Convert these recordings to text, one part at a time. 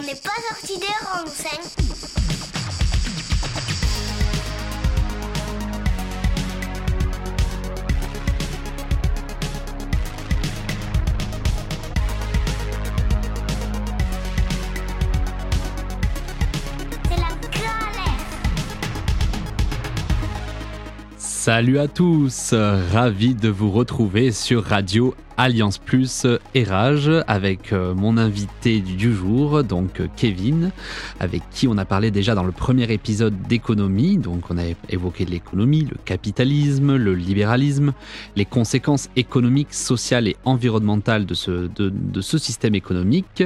On n'est pas sorti des renseignes. Salut à tous, ravi de vous retrouver sur Radio Alliance Plus Rage avec euh, mon invité du jour, donc Kevin, avec qui on a parlé déjà dans le premier épisode d'économie. Donc on a évoqué l'économie, le capitalisme, le libéralisme, les conséquences économiques, sociales et environnementales de ce, de, ce système économique.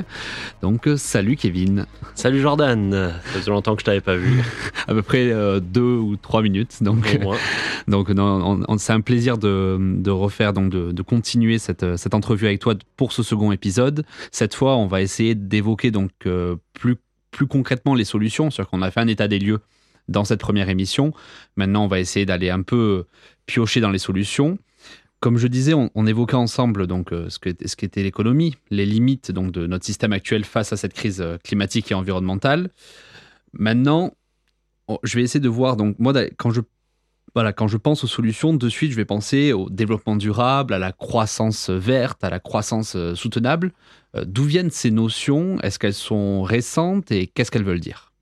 Donc salut Kevin. Salut Jordan, ça faisait longtemps que je t'avais pas vu. à peu près euh, deux ou trois minutes. Donc, donc c'est un plaisir de, de refaire, donc de, de continuer cette euh, cette, entrevue avec toi pour ce second épisode. Cette fois, on va essayer d'évoquer donc euh, plus, plus concrètement les solutions. C'est-à-dire qu'on a fait un état des lieux dans cette première émission. Maintenant, on va essayer d'aller un peu piocher dans les solutions. Comme je disais, on, évoquait ensemble donc euh, ce qu'était l'économie, les limites donc de notre système actuel face à cette crise climatique et environnementale. Maintenant, je vais essayer de voir donc moi quand je voilà, quand je pense aux solutions, de suite, je vais penser au développement durable, à la croissance verte, à la croissance euh, soutenable. Euh, d'où viennent ces notions? Est-ce qu'elles sont récentes? Et qu'est-ce qu'elles veulent dire?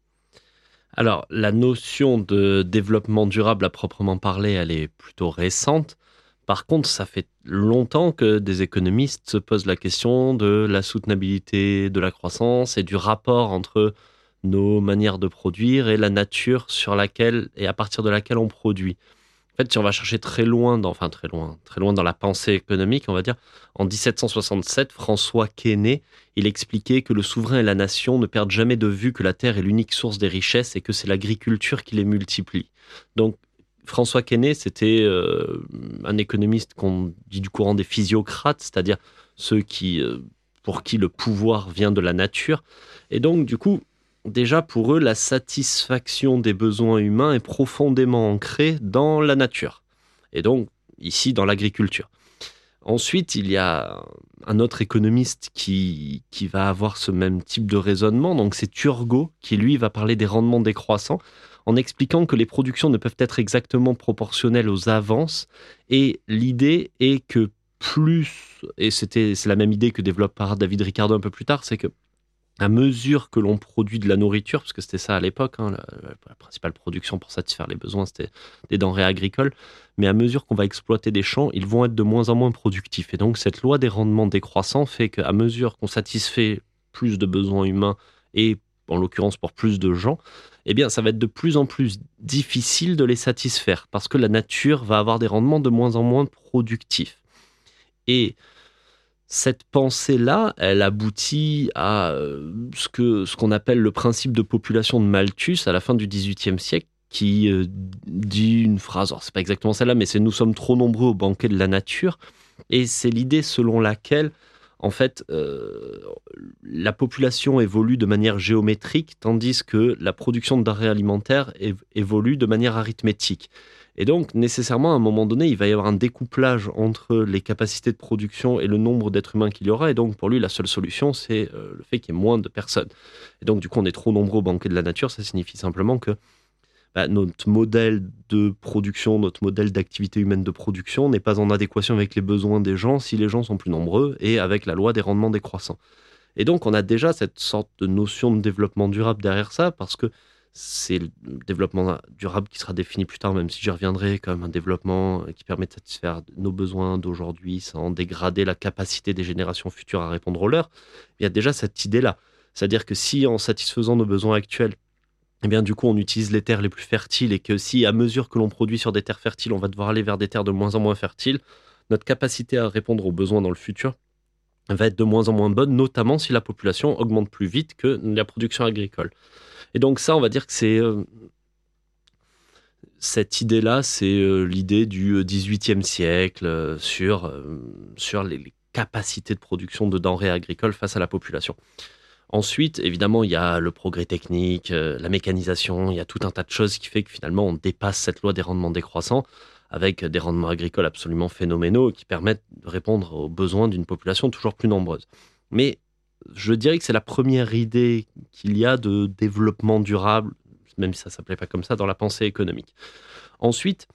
Alors, la notion de développement durable à proprement parler, elle est plutôt récente. Par contre, ça fait longtemps que des économistes se posent la question de la soutenabilité de la croissance et du rapport entre nos manières de produire et la nature sur laquelle et à partir de laquelle on produit. En fait, si on va chercher très loin, dans, enfin très loin, très loin dans la pensée économique, on va dire, en 1767, François Quesnay, il expliquait que le souverain et la nation ne perdent jamais de vue que la terre est l'unique source des richesses et que c'est l'agriculture qui les multiplie. Donc, François Quesnay, c'était euh, un économiste qu'on dit du courant des physiocrates, c'est-à-dire ceux qui, euh, pour qui le pouvoir vient de la nature. Et donc, du coup, déjà pour eux, la satisfaction des besoins humains est profondément ancrée dans la nature, et donc ici dans l'agriculture. Ensuite, il y a un autre économiste qui, qui va avoir ce même type de raisonnement, donc c'est Turgot, qui lui va parler des rendements décroissants, en expliquant que les productions ne peuvent être exactement proportionnelles aux avances, et l'idée est que plus, et c'était c'est la même idée que développe par David Ricardo un peu plus tard, c'est que à mesure que l'on produit de la nourriture, parce que c'était ça à l'époque, hein, la, principale production pour satisfaire les besoins, c'était des denrées agricoles, mais à mesure qu'on va exploiter des champs, ils vont être de moins en moins productifs. Et donc cette loi des rendements décroissants fait qu'à mesure qu'on satisfait plus de besoins humains, et en l'occurrence pour plus de gens, eh bien ça va être de plus en plus difficile de les satisfaire, parce que la nature va avoir des rendements de moins en moins productifs. Et cette pensée-là, elle aboutit à euh, ce ce qu'on appelle le principe de population de Malthus à la fin du XVIIIe siècle, qui euh, dit une phrase, alors c'est pas exactement celle-là, mais c'est nous sommes trop nombreux au banquet de la nature, et c'est l'idée selon laquelle en fait, euh, la population évolue de manière géométrique, tandis que la production de denrées alimentaires évolue de manière arithmétique. Et donc, nécessairement, à un moment donné, il va y avoir un découplage entre les capacités de production et le nombre d'êtres humains qu'il y aura. Et donc, pour lui, la seule solution, c'est euh, le fait qu'il y ait moins de personnes. Et donc, du coup, on est trop nombreux au banquet de la nature. Ça signifie simplement que bah, notre modèle de production, notre modèle d'activité humaine de production n'est pas en adéquation avec les besoins des gens si les gens sont plus nombreux et avec la loi des rendements décroissants. Et donc, on a déjà cette sorte de notion de développement durable derrière ça parce que c'est le développement durable qui sera défini plus tard, même si j'y reviendrai comme un développement qui permet de satisfaire nos besoins d'aujourd'hui sans dégrader la capacité des générations futures à répondre aux leurs. Il y a déjà cette idée-là. C'est-à-dire que si en satisfaisant nos besoins actuels, eh bien, du coup, on utilise les terres les plus fertiles et que si, à mesure que l'on produit sur des terres fertiles, on va devoir aller vers des terres de moins en moins fertiles, notre capacité à répondre aux besoins dans le futur va être de moins en moins bonne, notamment si la population augmente plus vite que la production agricole. Et donc ça, on va dire que c'est... Euh, cette idée-là, c'est euh, l'idée du XVIIIe euh, siècle sur, sur les, capacités de production de denrées agricoles face à la population. Ensuite, évidemment, il y a le progrès technique, la mécanisation, il y a tout un tas de choses qui fait que finalement, on dépasse cette loi des rendements décroissants avec des rendements agricoles absolument phénoménaux qui permettent de répondre aux besoins d'une population toujours plus nombreuse. Mais je dirais que c'est la première idée qu'il y a de développement durable, même si ça ne s'appelait pas comme ça, dans la pensée économique. Ensuite,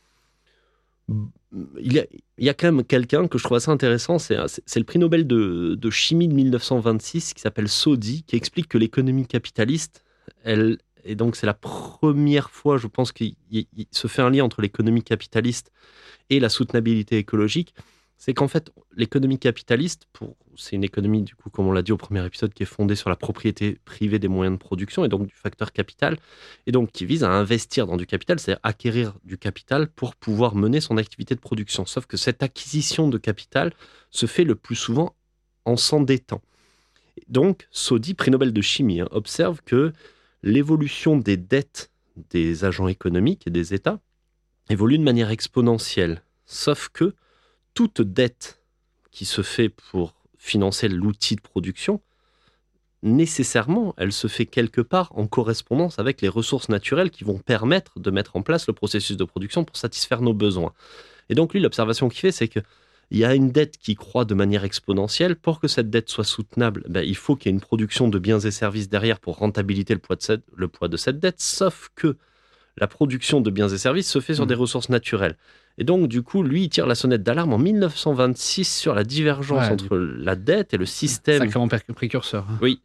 il y, a, quand même quelqu'un que je trouve assez intéressant, c'est le prix Nobel de, chimie de 1926 qui s'appelle Sodi, qui explique que l'économie capitaliste, elle, et donc c'est la première fois, je pense, qu'il se fait un lien entre l'économie capitaliste et la soutenabilité écologique c'est qu'en fait, l'économie capitaliste, c'est une économie, du coup, comme on l'a dit au premier épisode, qui est fondée sur la propriété privée des moyens de production et donc du facteur capital, et donc qui vise à investir dans du capital, c'est-à-dire acquérir du capital pour pouvoir mener son activité de production. Sauf que cette acquisition de capital se fait le plus souvent en s'endettant. Donc, Sodi, prix Nobel de chimie, hein, observe que l'évolution des dettes des agents économiques et des États évolue de manière exponentielle. Sauf que toute dette qui se fait pour financer l'outil de production, nécessairement, elle se fait quelque part en correspondance avec les ressources naturelles qui vont permettre de mettre en place le processus de production pour satisfaire nos besoins. Et donc lui, l'observation qu'il fait, c'est qu'il y a une dette qui croît de manière exponentielle. Pour que cette dette soit soutenable, ben, il faut qu'il y ait une production de biens et services derrière pour rentabiliser le poids de cette dette. Sauf que la production de biens et services se fait sur mmh. des ressources naturelles. Et donc, du coup, lui, il tire la sonnette d'alarme en 1926 sur la divergence entre la dette et le système. Sacrément précurseur. Hein. Oui,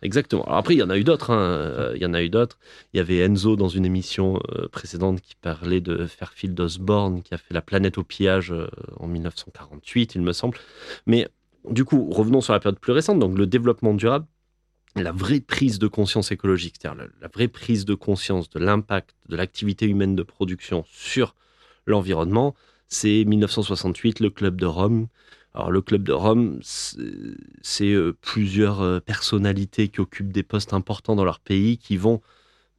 exactement. Alors après, il y en a eu d'autres. Hein. Euh, il y en a eu d'autres. Il y avait Enzo dans une émission euh, précédente qui parlait de Fairfield Osborne, qui a fait La planète au pillage euh, en 1948, il me semble. Mais du coup, revenons sur la période plus récente. Donc, le développement durable, la vraie prise de conscience écologique, c'est-à-dire la, vraie prise de conscience de l'impact de l'activité humaine de production sur l'environnement, c'est 1968, le Club de Rome. Alors le Club de Rome, c'est euh, plusieurs euh, personnalités qui occupent des postes importants dans leur pays qui vont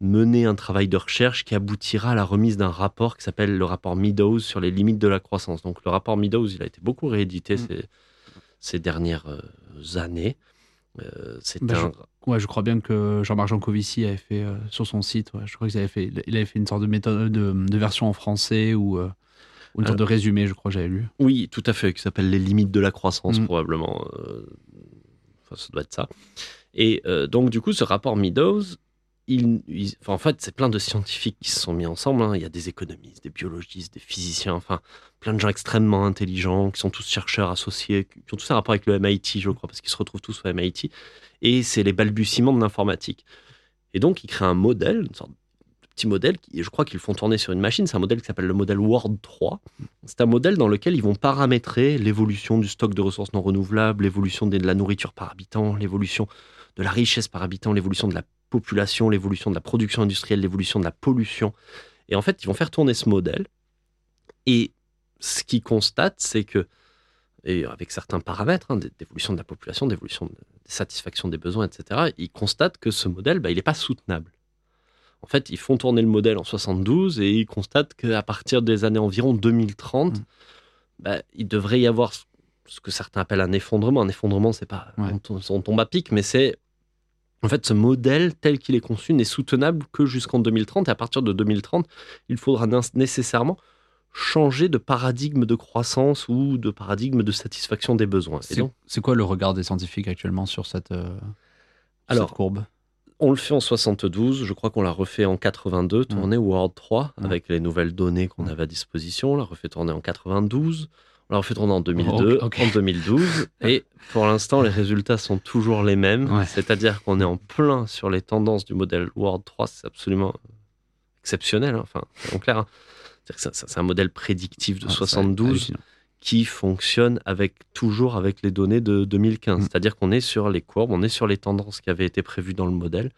mener un travail de recherche qui aboutira à la remise d'un rapport qui s'appelle le rapport Meadows sur les limites de la croissance. Donc le rapport Meadows, il a été beaucoup réédité mm. ces, dernières euh, c'est bah, je, ouais, je crois bien que Jean-Marc Jancovici avait fait sur son site. je crois qu'il avait fait, il avait fait une sorte de méthode de, version en français ou une sorte de résumé, je crois, j'avais lu. Oui, tout à fait, qui s'appelle Les limites de la croissance, mm. probablement. Euh, enfin, ça doit être ça. Et euh, donc, du coup, ce rapport Meadows, en fait, c'est plein de scientifiques qui se sont mis ensemble. Hein. Il y a des économistes, des biologistes, des physiciens, enfin, plein de gens extrêmement intelligents, qui sont tous chercheurs associés, qui ont tous un rapport avec le MIT, je crois, parce qu'ils se retrouvent tous au MIT. Et c'est les balbutiements de l'informatique. Et donc, ils créent un modèle, une sorte petit modèle, et je crois qu'ils font tourner sur une machine, c'est un modèle qui s'appelle le modèle Word 3. C'est un modèle dans lequel ils vont paramétrer l'évolution du stock de ressources non renouvelables, l'évolution de la nourriture par habitant, l'évolution de la richesse par habitant, l'évolution de la population, l'évolution de la production industrielle, l'évolution de la pollution. Et en fait, ils vont faire tourner ce modèle. Et ce qu'ils constatent, c'est que, et avec certains paramètres, hein, d'évolution de la population, d'évolution de, satisfaction des besoins, etc., ils constatent que ce modèle, bah, il n'est pas soutenable. En fait, ils font tourner le modèle en 72 et ils constatent qu'à partir des années environ 2030, mm. bah, il devrait y avoir ce que certains appellent un effondrement. Un effondrement, c'est pas on, tombe à pic, mais c'est en fait ce modèle tel qu'il est conçu n'est soutenable que jusqu'en 2030. Et à partir de 2030, il faudra nécessairement changer de paradigme de croissance ou de paradigme de satisfaction des besoins. C'est quoi le regard des scientifiques actuellement sur cette, euh, cette courbe? on le fait en 72, je crois qu'on l'a refait en 82, tourné au World 3, avec les nouvelles données qu'on avait à disposition. On l'a refait tourner en 92, on l'a refait tourner en 2002, en 2012. et pour l'instant, les résultats sont toujours les mêmes. C'est-à-dire qu'on est en plein sur les tendances du modèle World 3. C'est absolument exceptionnel. Hein. Enfin, en clair. Hein. C'est un modèle prédictif de 72 qui fonctionne avec, toujours avec les données de 2015. Mm. C'est-à-dire qu'on est sur les courbes, on est sur les tendances qui avaient été prévues dans le modèle.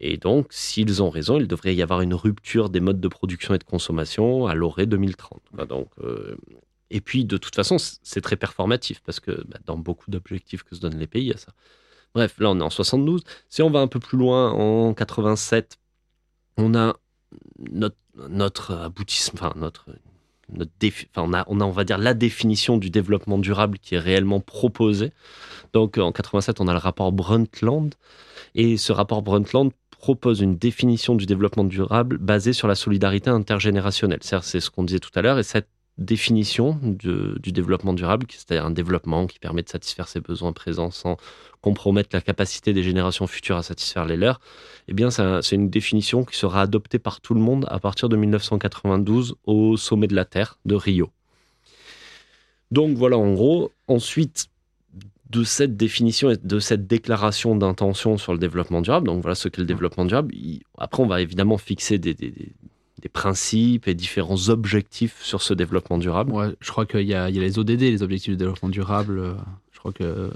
Et donc, s'ils ont raison, il devrait y avoir une rupture des modes de production et de consommation à l'orée 2030. Donc, euh, et puis, de toute façon, c'est très performatif parce que bah, dans beaucoup d'objectifs que se donnent les pays, il y a ça. Bref, là, on est en 72. Si on va un peu plus loin, en 87, on a notre, notre aboutissement, enfin, notre on, a, on, a, on va dire, la définition du développement durable qui est réellement proposée. Donc, en 87, on a le rapport Brundtland. Et ce rapport Brundtland propose une définition du développement durable basée sur la solidarité intergénérationnelle. C'est ce qu'on disait tout à l'heure. Et cette définition du développement durable, c'est-à-dire un développement qui permet de satisfaire ses besoins présents sans compromettre la capacité des générations futures à satisfaire les leurs, eh bien, c'est une définition qui sera adoptée par tout le monde à partir de 1992 au sommet de la Terre de Rio. Donc voilà, en gros, ensuite de cette définition et de cette déclaration d'intention sur le développement durable, donc voilà ce qu'est le développement durable, après on va évidemment fixer des, des principes et différents objectifs sur ce développement durable. je crois qu'il y, y, a les ODD, les objectifs de développement durable. Je crois que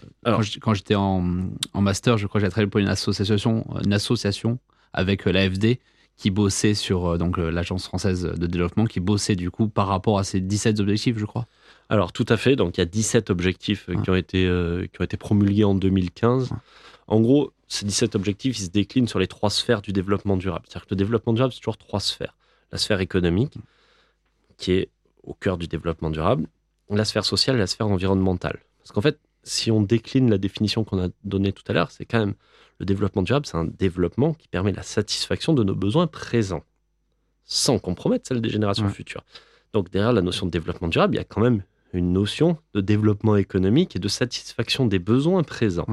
quand j'étais en, en, master, je crois que j'ai travaillé pour une association, une association avec euh, l'AFD qui bossait sur euh, donc euh, l'agence française de développement, qui bossait du coup par rapport à ces 17 objectifs, je crois. Alors tout à fait. Donc il y a 17 objectifs qui ont été qui ont été promulgués en 2015. En gros, ces 17 objectifs, ils se déclinent sur les trois sphères du développement durable. C'est-à-dire que le développement durable, c'est toujours trois sphères la sphère économique, qui est au cœur du développement durable, la sphère sociale et la sphère environnementale. Parce qu'en fait, si on décline la définition qu'on a donnée tout à l'heure, c'est quand même le développement durable, c'est un développement qui permet la satisfaction de nos besoins présents, sans compromettre celle des générations futures. Donc derrière la notion de développement durable, il y a quand même une notion de développement économique et de satisfaction des besoins présents.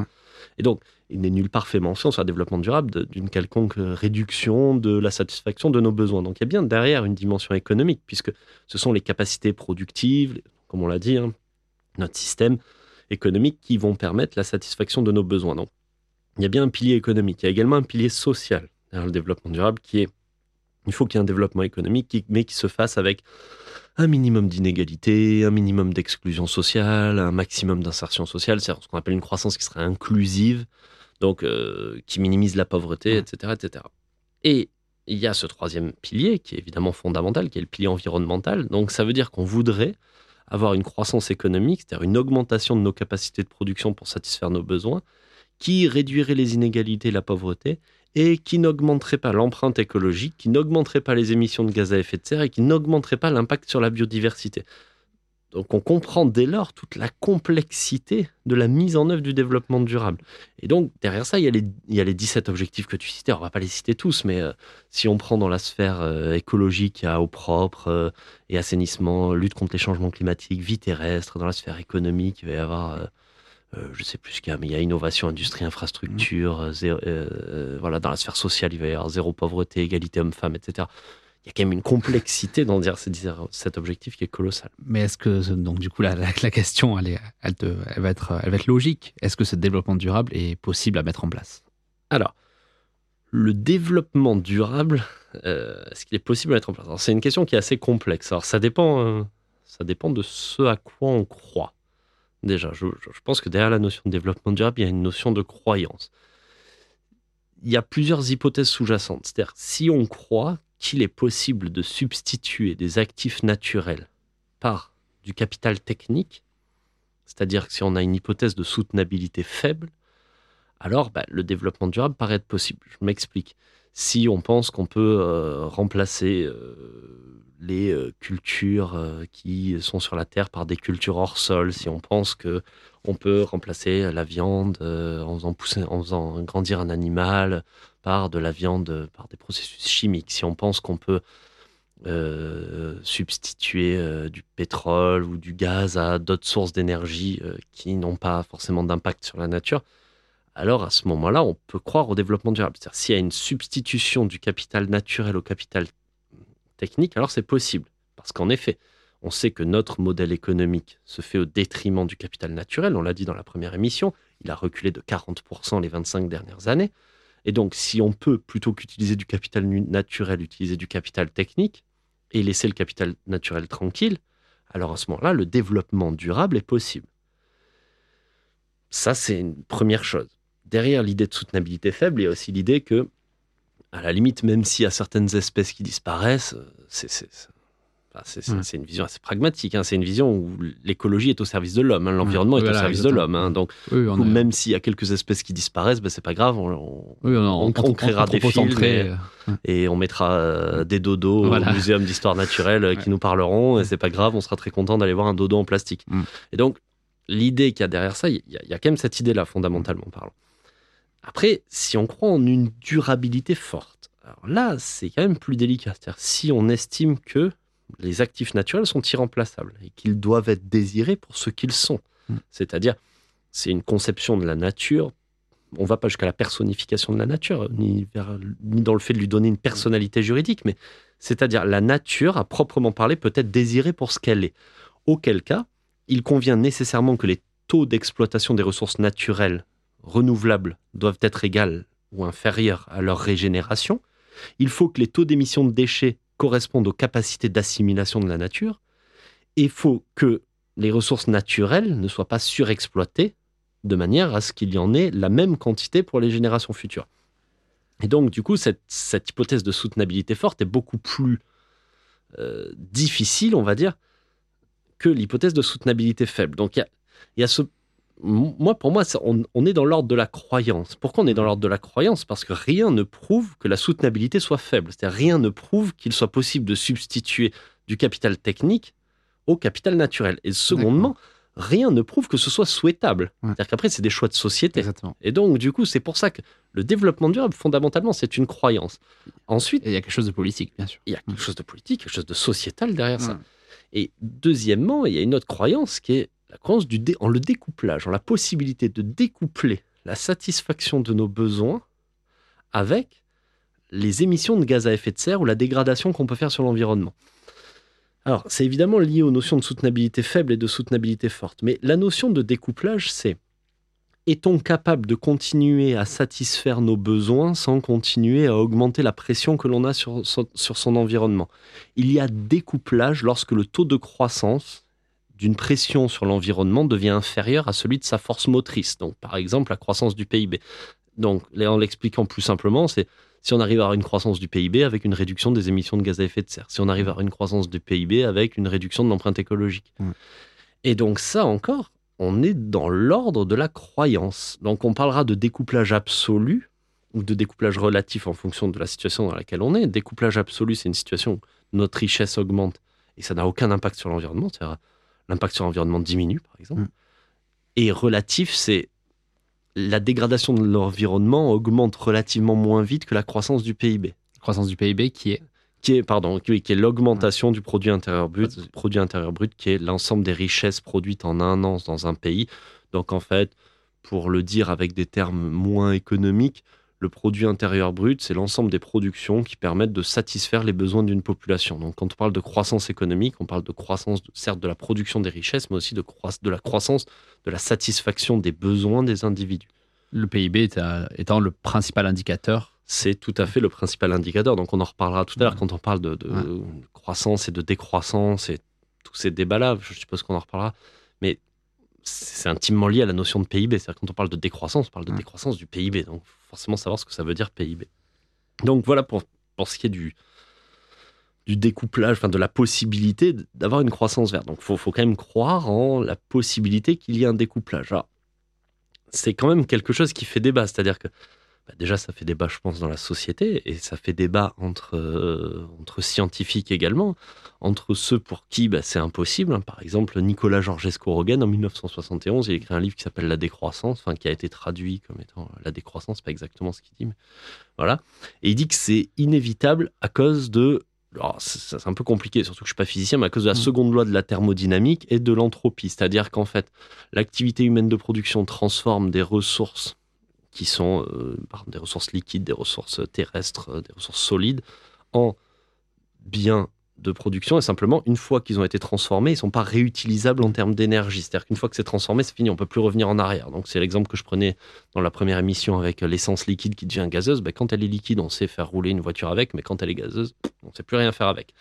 Et donc, il n'est nulle part fait mention sur le développement durable d'une quelconque réduction de la satisfaction de nos besoins. Donc il y a bien derrière une dimension économique, puisque ce sont les capacités productives, comme on l'a dit, hein, notre système économique qui vont permettre la satisfaction de nos besoins. Donc il y a bien un pilier économique, il y a également un pilier social derrière le développement durable qui est, il faut qu'il y ait un développement économique, mais qui se fasse avec un minimum d'inégalité, un minimum d'exclusion sociale, un maximum d'insertion sociale, c'est ce qu'on appelle une croissance qui serait inclusive, donc euh, qui minimise la pauvreté, etc., etc. Et il y a ce troisième pilier qui est évidemment fondamental, qui est le pilier environnemental. Donc ça veut dire qu'on voudrait avoir une croissance économique, c'est-à-dire une augmentation de nos capacités de production pour satisfaire nos besoins, qui réduirait les inégalités et la pauvreté, et qui n'augmenterait pas l'empreinte écologique, qui n'augmenterait pas les émissions de gaz à effet de serre et qui n'augmenterait pas l'impact sur la biodiversité. Donc on comprend dès lors toute la complexité de la mise en œuvre du développement durable. Et donc derrière ça, il y a les, il y a les 17 objectifs que tu citais. on ne va pas les citer tous, mais euh, si on prend dans la sphère euh, écologique, il y a eau propre euh, et assainissement, lutte contre les changements climatiques, vie terrestre. Dans la sphère économique, il va y avoir je ne sais plus ce qu'il y a, mais il y a innovation, industrie, infrastructure, voilà, dans la sphère sociale, il va y avoir zéro pauvreté, égalité homme-femme, etc il y a quand même une complexité dans dire cet objectif qui est colossal. Mais est-ce que, donc du coup, la, la, question, elle, est, elle, te, elle, va être, elle va être logique. Est-ce que ce développement durable est possible à mettre en place? Alors, le développement durable, euh, est-ce qu'il est possible à mettre en place? C'est une question qui est assez complexe. Alors, ça dépend, euh, ça dépend de ce à quoi on croit. Déjà, je, pense que derrière la notion de développement durable, il y a une notion de croyance il y a plusieurs hypothèses sous-jacentes. C'est-à-dire, si on croit qu'il est possible de substituer des actifs naturels par du capital technique, c'est-à-dire que si on a une hypothèse de soutenabilité faible, alors bah, le développement durable paraît être possible. Je m'explique. Si on pense qu'on peut euh, remplacer euh, les euh, cultures qui sont sur la terre par des cultures hors sol, si on pense que on peut remplacer la viande en faisant en grandir un animal, par de la viande, par des processus chimiques. Si on pense qu'on peut substituer du pétrole ou du gaz à d'autres sources d'énergie qui n'ont pas forcément d'impact sur la nature, alors à ce moment-là, on peut croire au développement durable. C'est-à-dire s'il y a une substitution du capital naturel au capital technique, alors c'est possible. Parce qu'en effet, on sait que notre modèle économique se fait au détriment du capital naturel. On l'a dit dans la première émission, il a reculé de 40% les 25 dernières années. Et donc, si on peut, plutôt qu'utiliser du capital naturel, utiliser du capital technique et laisser le capital naturel tranquille, alors à ce moment-là, le développement durable est possible. Ça, c'est une première chose. Derrière l'idée de soutenabilité faible, il y a aussi l'idée que, à la limite, même s'il y a certaines espèces qui disparaissent, c'est c'est une vision assez pragmatique. Hein. C'est une vision où l'écologie est au service de l'homme. Hein. L'environnement est au service de l'homme. Hein. Donc, même s'il y a quelques espèces qui disparaissent, ben, c'est pas grave. On, créera des films euh, et, on mettra euh, des dodos au muséum d'histoire naturelle euh, qui nous parleront. Et c'est pas grave, on sera très content d'aller voir un dodo en plastique. Mm. Et donc, l'idée qu'il y a derrière ça, il y, y, a quand même cette idée-là, fondamentalement parlant. Après, si on croit en une durabilité forte, alors là, c'est quand même plus délicat. C'est-à-dire, si on estime que les actifs naturels sont irremplaçables et qu'ils doivent être désirés pour ce qu'ils sont. Mm. C'est-à-dire, c'est une conception de la nature. On ne va pas jusqu'à la personnification de la nature, ni, ni dans le fait de lui donner une personnalité juridique, mais c'est-à-dire la nature, à proprement parler, peut être désirée pour ce qu'elle est. Auquel cas, il convient nécessairement que les taux d'exploitation des ressources naturelles renouvelables doivent être égales ou inférieurs à leur régénération. Il faut que les taux d'émission de déchets correspondent aux capacités d'assimilation de la nature. Et il faut que les ressources naturelles ne soient pas surexploitées de manière à ce qu'il y en ait la même quantité pour les générations futures. Et donc, du coup, cette, hypothèse de soutenabilité forte est beaucoup plus euh, difficile, on va dire, que l'hypothèse de soutenabilité faible. Donc, il y a, ce. Moi, pour moi, on, est dans l'ordre de la croyance. Pourquoi on est dans l'ordre de la croyance? Parce que rien ne prouve que la soutenabilité soit faible. C'est-à-dire, rien ne prouve qu'il soit possible de substituer du capital technique au capital naturel. Et secondement, rien ne prouve que ce soit souhaitable. C'est-à-dire qu'après, c'est des choix de société. Et donc, du coup, c'est pour ça que le développement durable, fondamentalement, c'est une croyance. Ensuite. il y a quelque chose de politique, bien sûr. Il y a quelque chose de politique, quelque chose de sociétal derrière ça. Et deuxièmement, il y a une autre croyance qui est la du en le découplage, en la possibilité de découpler la satisfaction de nos besoins avec les émissions de gaz à effet de serre ou la dégradation qu'on peut faire sur l'environnement. Alors, c'est évidemment lié aux notions de soutenabilité faible et de soutenabilité forte, mais la notion de découplage, c'est est-on capable de continuer à satisfaire nos besoins sans continuer à augmenter la pression que l'on a sur, sur son environnement? Il y a découplage lorsque le taux de croissance d'une pression sur l'environnement devient inférieur à celui de sa force motrice. Donc, par exemple, la croissance du PIB. Donc, en l'expliquant plus simplement, c'est si on arrive à avoir une croissance du PIB avec une réduction des émissions de gaz à effet de serre, si on arrive à avoir une croissance du PIB avec une réduction de l'empreinte écologique. Et donc, ça encore, on est dans l'ordre de la croyance. Donc on parlera de découplage absolu ou de découplage relatif en fonction de la situation dans laquelle on est. Découplage absolu, c'est une situation où notre richesse augmente et ça n'a aucun impact sur l'environnement. L'impact sur l'environnement diminue, par exemple. Mm. Et relatif, c'est la dégradation de l'environnement augmente relativement moins vite que la croissance du PIB. Croissance du PIB qui est qui est, pardon, qui, est l'augmentation du produit intérieur brut, produit intérieur brut qui est l'ensemble des richesses produites en un an dans un pays. Donc en fait, pour le dire avec des termes moins économiques, le produit intérieur brut, c'est l'ensemble des productions qui permettent de satisfaire les besoins d'une population. Donc quand on parle de croissance économique, on parle de croissance, certes de la production des richesses, mais aussi de, de la croissance, de la satisfaction des besoins des individus. Le PIB étant le principal indicateur c'est tout à fait le principal indicateur. Donc on en reparlera tout à l'heure quand on parle de, croissance et de décroissance et tous ces débats-là. Je suppose qu'on en reparlera. Mais c'est intimement lié à la notion de PIB. C'est-à-dire quand on parle de décroissance, on parle de décroissance du PIB. Donc forcément savoir ce que ça veut dire PIB. Donc voilà pour, pour ce qui est du, du découplage, enfin de la possibilité d'avoir une croissance verte. Donc il faut, faut, quand même croire en la possibilité qu'il y ait un découplage. c'est quand même quelque chose qui fait débat. C'est-à-dire que bah, déjà, ça fait débat, je pense, dans la société, et ça fait débat entre, euh, entre scientifiques également, entre ceux pour qui bah, c'est impossible. Hein. Par exemple, Nicolas Georgescu-Roegen, en 1971, il a écrit un livre qui s'appelle La décroissance, enfin, qui a été traduit comme étant La décroissance, pas exactement ce qu'il dit, mais voilà. Et il dit que c'est inévitable à cause de c'est un peu compliqué, surtout que je suis pas physicien, mais à cause de la mmh. seconde loi de la thermodynamique et de l'entropie. C'est-à-dire qu'en fait, l'activité humaine de production transforme des ressources qui sont euh, des ressources liquides, des ressources terrestres, euh, des ressources solides, en biens de production. Et simplement, une fois qu'ils ont été transformés, ils ne sont pas réutilisables en termes d'énergie. C'est-à-dire qu'une fois que c'est transformé, c'est fini, on ne peut plus revenir en arrière. Donc c'est l'exemple que je prenais dans la première émission avec l'essence liquide qui devient gazeuse. Ben, quand elle est liquide, on sait faire rouler une voiture avec, mais quand elle est gazeuse, on ne sait plus rien faire avec.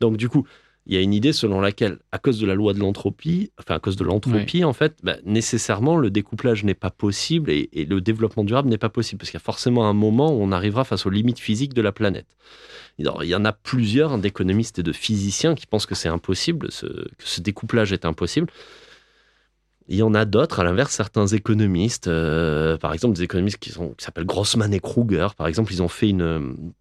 Donc du coup, il y a une idée selon laquelle, à cause de la loi de l'entropie, enfin à cause de l'entropie, en fait, bah, nécessairement le découplage n'est pas possible et, le développement durable n'est pas possible parce qu'il y a forcément un moment où on arrivera face aux limites physiques de la planète. il y en a plusieurs d'économistes et de physiciens qui pensent que c'est impossible, que ce découplage est impossible. Il y en a d'autres, à l'inverse, certains économistes, euh, par exemple des économistes qui, qui s'appellent Grossman et Kruger, par exemple, ils ont fait une,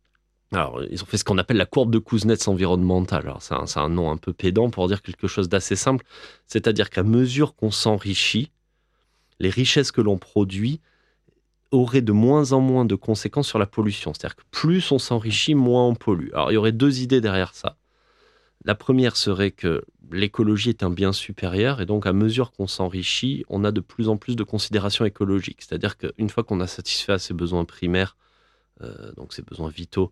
alors, ils ont fait ce qu'on appelle la courbe de Kuznets environnementale. Alors, c'est un, nom un peu pédant pour dire quelque chose d'assez simple. C'est-à-dire qu'à mesure qu'on s'enrichit, les richesses que l'on produit auraient de moins en moins de conséquences sur la pollution. C'est-à-dire que plus on s'enrichit, moins on pollue. Alors, il y aurait deux idées derrière ça. La première serait que l'écologie est un bien supérieur et donc à mesure qu'on s'enrichit, on a de plus en plus de considérations écologiques. C'est-à-dire qu'une fois qu'on a satisfait à ses besoins primaires, euh, donc ses besoins vitaux,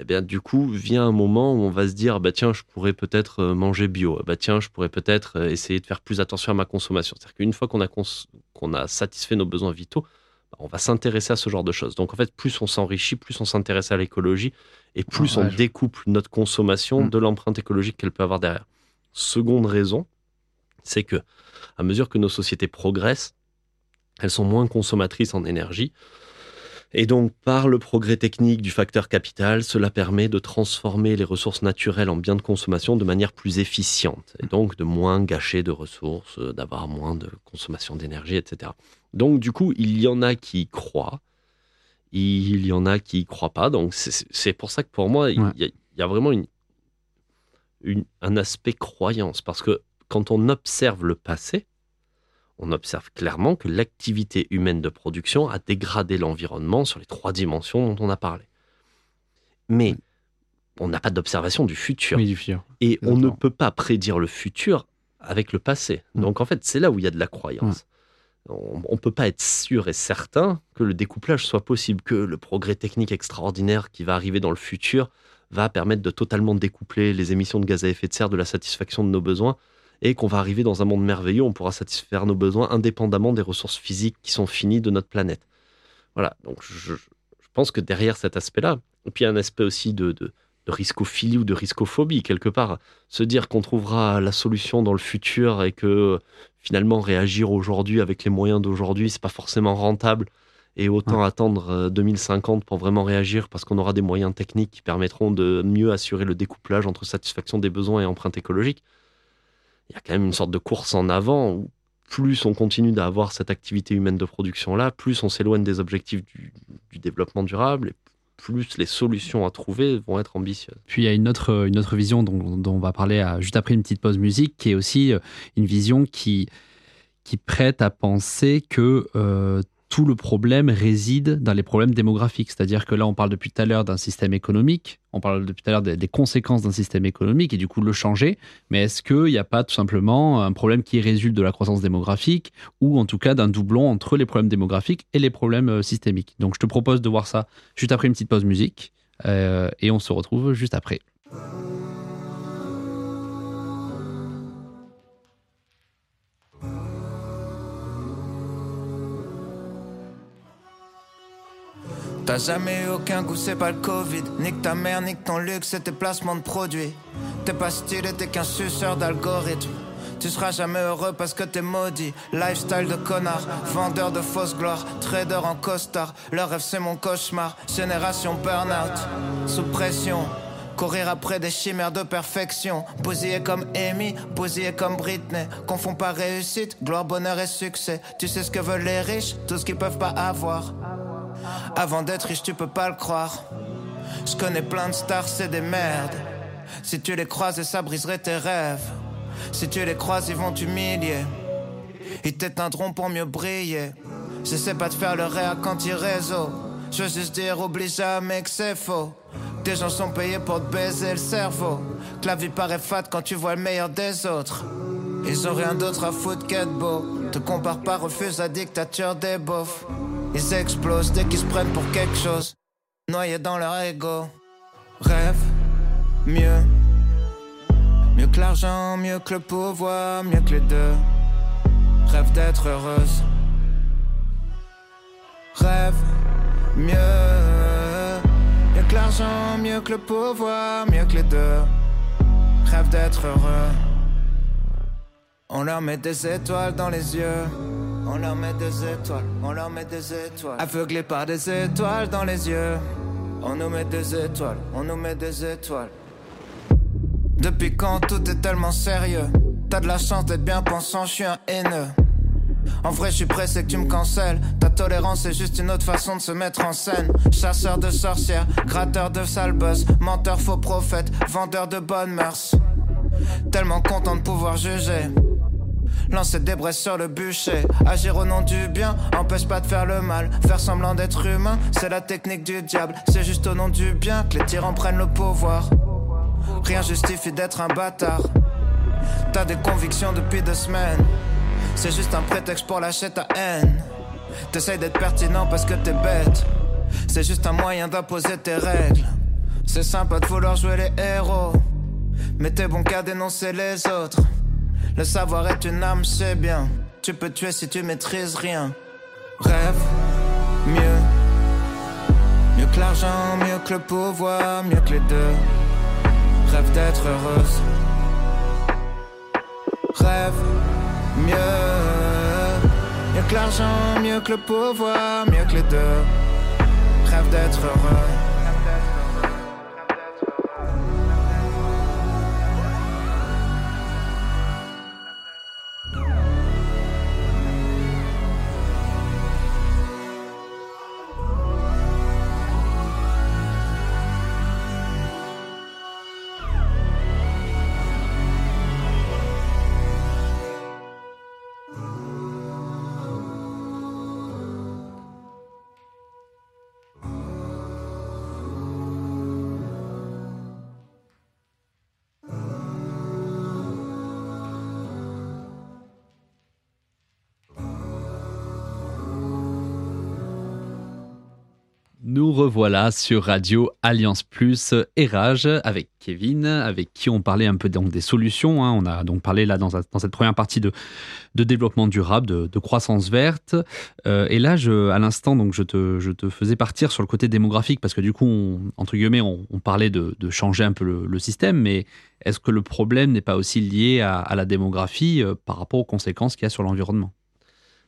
eh bien du coup vient un moment où on va se dire bah tiens je pourrais peut-être euh, manger bio, bah tiens je pourrais peut-être euh, essayer de faire plus attention à ma consommation. C'est-à-dire qu'une fois qu'on a, qu'on a satisfait nos besoins vitaux, bah, on va s'intéresser à ce genre de choses. Donc en fait plus on s'enrichit, plus on s'intéresse à l'écologie et plus on découple notre consommation mm. de l'empreinte écologique qu'elle peut avoir derrière. Seconde raison, c'est que à mesure que nos sociétés progressent, elles sont moins consommatrices en énergie. Et donc, par le progrès technique du facteur capital, cela permet de transformer les ressources naturelles en biens de consommation de manière plus efficiente, et donc de moins gâcher de ressources, d'avoir moins de consommation d'énergie, etc. Donc, du coup, il y en a qui y croient, il y en a qui y croient pas. Donc, c'est pour ça que pour moi, il y, a vraiment une, un aspect croyance. Parce que quand on observe le passé, on observe clairement que l'activité humaine de production a dégradé l'environnement sur les trois dimensions dont on a parlé. Mais on n'a pas d'observation du futur. Et on ne peut pas prédire le futur avec le passé. Mm. Donc en fait, c'est là où il y a de la croyance. Mm. On ne peut pas être sûr et certain que le découplage soit possible, que le progrès technique extraordinaire qui va arriver dans le futur va permettre de totalement découpler les émissions de gaz à effet de serre de la satisfaction de nos besoins et qu'on va arriver dans un monde merveilleux, on pourra satisfaire nos besoins indépendamment des ressources physiques qui sont finies de notre planète. Voilà, donc je, pense que derrière cet aspect-là, et puis il y a un aspect aussi de, de, riscophilie ou de riscophobie, quelque part, se dire qu'on trouvera la solution dans le futur et que finalement réagir aujourd'hui avec les moyens d'aujourd'hui, c'est pas forcément rentable et autant attendre 2050 euh, pour vraiment réagir parce qu'on aura des moyens techniques qui permettront de mieux assurer le découplage entre satisfaction des besoins et empreinte écologique. Il y a quand même une sorte de course en avant où plus on continue d'avoir cette activité humaine de production-là, plus on s'éloigne des objectifs du, développement durable et plus les solutions à trouver vont être ambitieuses. Puis il y a une autre, vision dont, on va parler juste après une petite pause musique, qui est aussi euh, une vision qui, qui prête à penser que euh, tout le problème réside dans les problèmes démographiques. C'est-à-dire que là, on parle depuis tout à l'heure d'un système économique, on parle depuis tout à l'heure des, conséquences d'un système économique et du coup le changer. Mais est-ce qu'il n'y a pas tout simplement un problème qui résulte de la croissance démographique ou en tout cas d'un doublon entre les problèmes démographiques et les problèmes euh, systémiques? Donc je te propose de voir ça juste après une petite pause musique euh, et on se retrouve juste après. T'as jamais eu aucun goût, c'est pas le Covid. Nique ta mère, nique ton luxe et tes placements de produits. T'es pas stylé, t'es qu'un suceur d'algorithme. Tu seras jamais heureux parce que t'es maudit. Lifestyle de connard, vendeur de fausse gloire, trader en costard. Leur rêve c'est mon cauchemar. Génération burn-out, sous pression. Courir après des chimères de perfection. Bousillé comme Amy, bousillé comme Britney. Confond pas réussite, gloire, bonheur et succès. Tu sais ce que veulent les riches, tout ce qu'ils peuvent pas avoir. Avant d'être riche, tu peux pas le croire. Je connais plein de stars, c'est des merdes. Si tu les croises, ça briserait tes rêves. Si tu les croises, ils vont t'humilier. Ils t'éteindront pour mieux briller. Je sais pas de faire le réa quand ils réseau. Je veux juste dire, oublie jamais que c'est faux. Des gens sont payés pour te baiser le cerveau. Que la vie paraît fat quand tu vois le meilleur des autres. Ils ont rien d'autre à foutre qu'être beau. Te compare pas, refuse la dictature des beaufs. Ils explosent dès qu'ils se prennent pour quelque chose, noyés dans leur ego. Rêve mieux, mieux que l'argent, mieux que le pouvoir, mieux que les deux. Rêve d'être heureuse. Rêve mieux, mieux que l'argent, mieux que le pouvoir, mieux que les deux. Rêve d'être heureux. On leur met des étoiles dans les yeux. On leur met des étoiles, on leur met des étoiles. Aveuglés par des étoiles dans les yeux. On nous met des étoiles, on nous met des étoiles. Depuis quand tout est tellement sérieux? T'as de la chance d'être bien pensant, je suis un haineux. En vrai, je suis pressé que tu me cancelles. Ta tolérance est juste une autre façon de se mettre en scène. Chasseur de sorcières, gratteur de sale buzz, menteur faux prophète, vendeur de bonnes mœurs. Tellement content de pouvoir juger. Lancer des braises sur le bûcher. Agir au nom du bien, empêche pas de faire le mal. Faire semblant d'être humain, c'est la technique du diable. C'est juste au nom du bien que les tyrans prennent le pouvoir. Rien justifie d'être un bâtard. T'as des convictions depuis deux semaines. C'est juste un prétexte pour lâcher ta haine. T'essayes d'être pertinent parce que t'es bête. C'est juste un moyen d'imposer tes règles. C'est sympa de vouloir jouer les héros. Mais t'es bon qu'à dénoncer les autres. Le savoir est une arme, c'est bien. Tu peux tuer si tu maîtrises rien. Rêve mieux. Mieux que l'argent, mieux que le pouvoir, mieux que les deux. Rêve d'être heureuse. Rêve mieux. Mieux que l'argent, mieux que le pouvoir, mieux que les deux. Rêve d'être heureux. Nous revoilà sur Radio Alliance Plus et Rage avec Kevin, avec qui on parlait un peu donc des solutions. Hein. On a donc parlé là dans, cette première partie de, développement durable, de, croissance verte. Euh, et là, je, à l'instant, donc je te, faisais partir sur le côté démographique parce que du coup, on, entre guillemets, on, parlait de, changer un peu le, système. Mais est-ce que le problème n'est pas aussi lié à, à la démographie euh, par rapport aux conséquences qu'il y a sur l'environnement?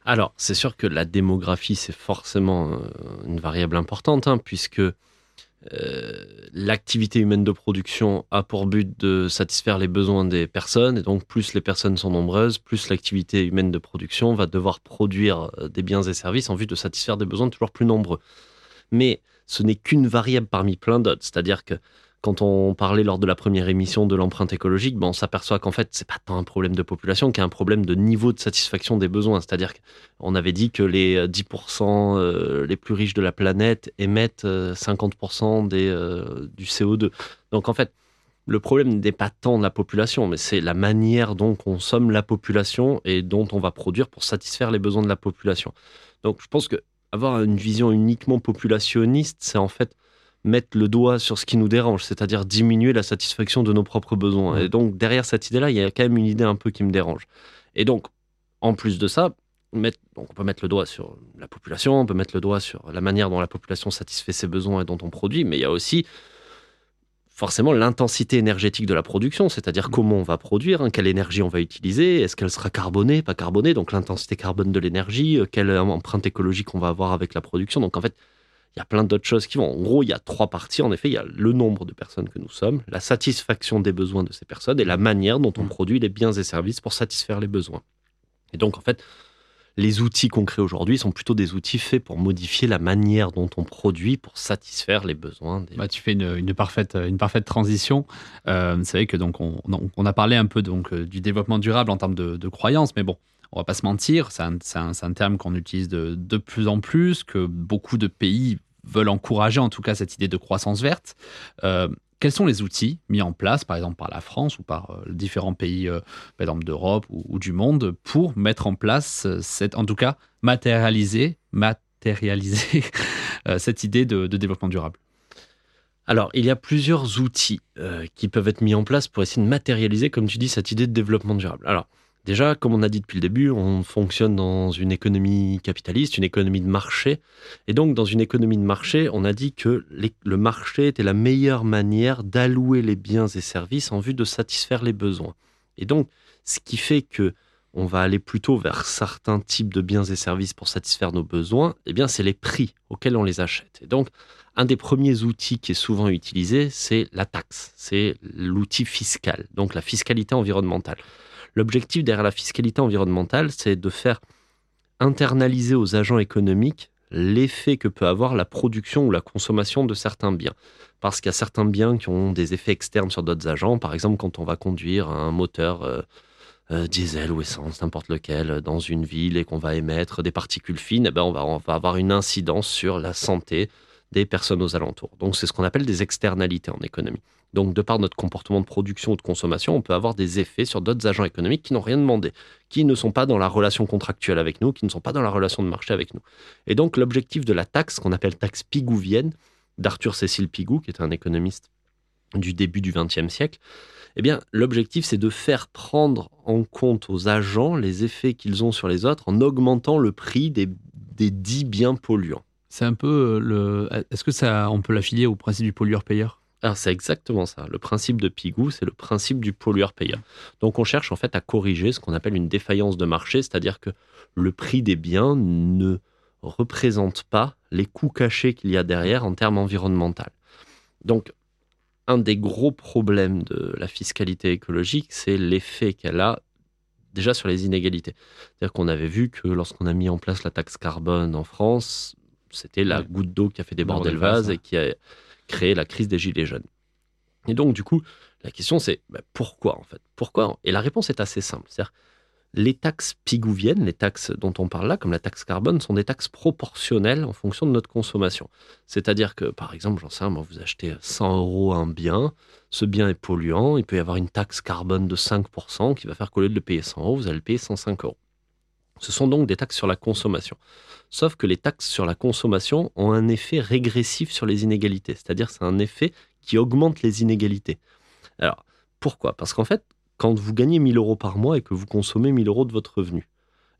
Alors, c'est sûr que la démographie, c'est forcément euh, une variable importante, hein, puisque euh, l'activité humaine de production a pour but de satisfaire les besoins des personnes, et donc plus les personnes sont nombreuses, plus l'activité humaine de production va devoir produire euh, des biens et services en vue de satisfaire des besoins toujours plus nombreux. Mais ce n'est qu'une variable parmi plein d'autres, c'est-à-dire que quand on parlait lors de la première émission de l'empreinte écologique, ben on s'aperçoit qu'en fait, c'est pas tant un problème de population qu'un problème de niveau de satisfaction des besoins. C'est-à-dire qu'on avait dit que les 10% euh, les plus riches de la planète émettent 50% euh, des, euh, du CO2. Donc en fait, le problème n'est pas tant la population, mais c'est la manière dont consomme la population et dont on va produire pour satisfaire les besoins de la population. Donc je pense que avoir une vision uniquement populationniste, c'est en fait mettre le doigt sur ce qui nous dérange, c'est-à-dire diminuer la satisfaction de nos propres besoins. Et donc, derrière cette idée-là, il y a quand même une idée un peu qui me dérange. Et donc, en plus de ça, mettre, on peut mettre le doigt sur la population, on peut mettre le doigt sur la manière dont la population satisfait ses besoins et dont on produit, mais il y a aussi forcément l'intensité énergétique de la production, c'est-à-dire mmh. comment on va produire, hein, quelle énergie on va utiliser, est-ce qu'elle sera carbonée, pas carbonée, donc l'intensité carbone de l'énergie, euh, quelle empreinte écologique on va avoir avec la production. Donc en fait, il y a plein d'autres choses qui vont. En gros, il y a trois parties. En effet, il y a le nombre de personnes que nous sommes, la satisfaction des besoins de ces personnes et la manière dont on mmh. produit les biens et services pour satisfaire les besoins. Et donc, en fait, les outils qu'on crée aujourd'hui sont plutôt des outils faits pour modifier la manière dont on produit pour satisfaire les besoins. Des... Bah, tu fais une, parfaite, une parfaite transition. Euh, c'est vrai que donc on, on, a parlé un peu donc euh, du développement durable en termes de, de croyances, mais bon, on va pas se mentir, c'est un, terme qu'on utilise de, plus en plus, que beaucoup de pays veulent encourager en tout cas cette idée de croissance verte. Euh, quels sont les outils mis en place, par exemple par la France ou par euh, différents pays, euh, par exemple d'Europe ou, du monde, pour mettre en place, cette, en tout cas matérialiser, matérialiser cette idée de, développement durable? Alors, il y a plusieurs outils qui peuvent être mis en place pour essayer de matérialiser, comme tu dis, cette idée de développement durable. Alors, Déjà, comme on a dit depuis le début, on fonctionne dans une économie capitaliste, une économie de marché. Et donc, dans une économie de marché, on a dit que le marché était la meilleure manière d'allouer les biens et services en vue de satisfaire les besoins. Et donc, ce qui fait que on va aller plutôt vers certains types de biens et services pour satisfaire nos besoins, eh bien, c'est les prix auxquels on les achète. Et donc, un des premiers outils qui est souvent utilisé, c'est la taxe, c'est l'outil fiscal, donc la fiscalité environnementale. L'objectif derrière la fiscalité environnementale, c'est de faire internaliser aux agents économiques l'effet que peut avoir la production ou la consommation de certains biens. Parce qu'il y a certains biens qui ont des effets externes sur d'autres agents. Par exemple, quand on va conduire un moteur euh, euh, diesel ou essence, n'importe lequel, dans une ville et qu'on va émettre des particules fines, eh ben on, va, on va avoir une incidence sur la santé des personnes aux alentours. Donc c'est ce qu'on appelle des externalités en économie. Donc de par notre comportement de production ou de consommation, on peut avoir des effets sur d'autres agents économiques qui n'ont rien demandé, qui ne sont pas dans la relation contractuelle avec nous, qui ne sont pas dans la relation de marché avec nous. Et donc l'objectif de la taxe, qu'on appelle taxe pigouvienne, d'Arthur Cécile Pigou, qui est un économiste du début du XXe siècle, eh bien, l'objectif, c'est de faire prendre en compte aux agents les effets qu'ils ont sur les autres en augmentant le prix des, des dix biens polluants. C'est un peu euh, le. Est-ce que ça, on peut l'affilier au principe du pollueur-payeur? Alors c'est exactement ça. Le principe de Pigou, c'est le principe du pollueur-payeur. Donc on cherche en fait à corriger ce qu'on appelle une défaillance de marché, c'est-à-dire que le prix des biens ne représente pas les coûts cachés qu'il y a derrière en termes environnementaux. Donc un des gros problèmes de la fiscalité écologique, c'est l'effet qu'elle a déjà sur les inégalités. C'est-à-dire qu'on avait vu que lorsqu'on a mis en place la taxe carbone en France, c'était la goutte d'eau qui a fait déborder le vase et qui a créé la crise des gilets jaunes. Et donc, du coup, la question c'est bah, pourquoi en fait? Pourquoi? Et la réponse est assez simple. C'est-à-dire, les taxes pigouviennes, les taxes dont on parle là, comme la taxe carbone, sont des taxes proportionnelles en fonction de notre consommation. C'est-à-dire que, par exemple, j'en sais moi, vous achetez 100 euros un bien, ce bien est polluant, il peut y avoir une taxe carbone de 5% qui va faire qu'au lieu de le payer 100 euros, vous allez le payer 105 euros. Ce sont donc des taxes sur la consommation. Sauf que les taxes sur la consommation ont un effet régressif sur les inégalités, c'est-à-dire c'est un effet qui augmente les inégalités. Alors, pourquoi? Parce qu'en fait, quand vous gagnez 1000 euros par mois et que vous consommez 1000 euros de votre revenu,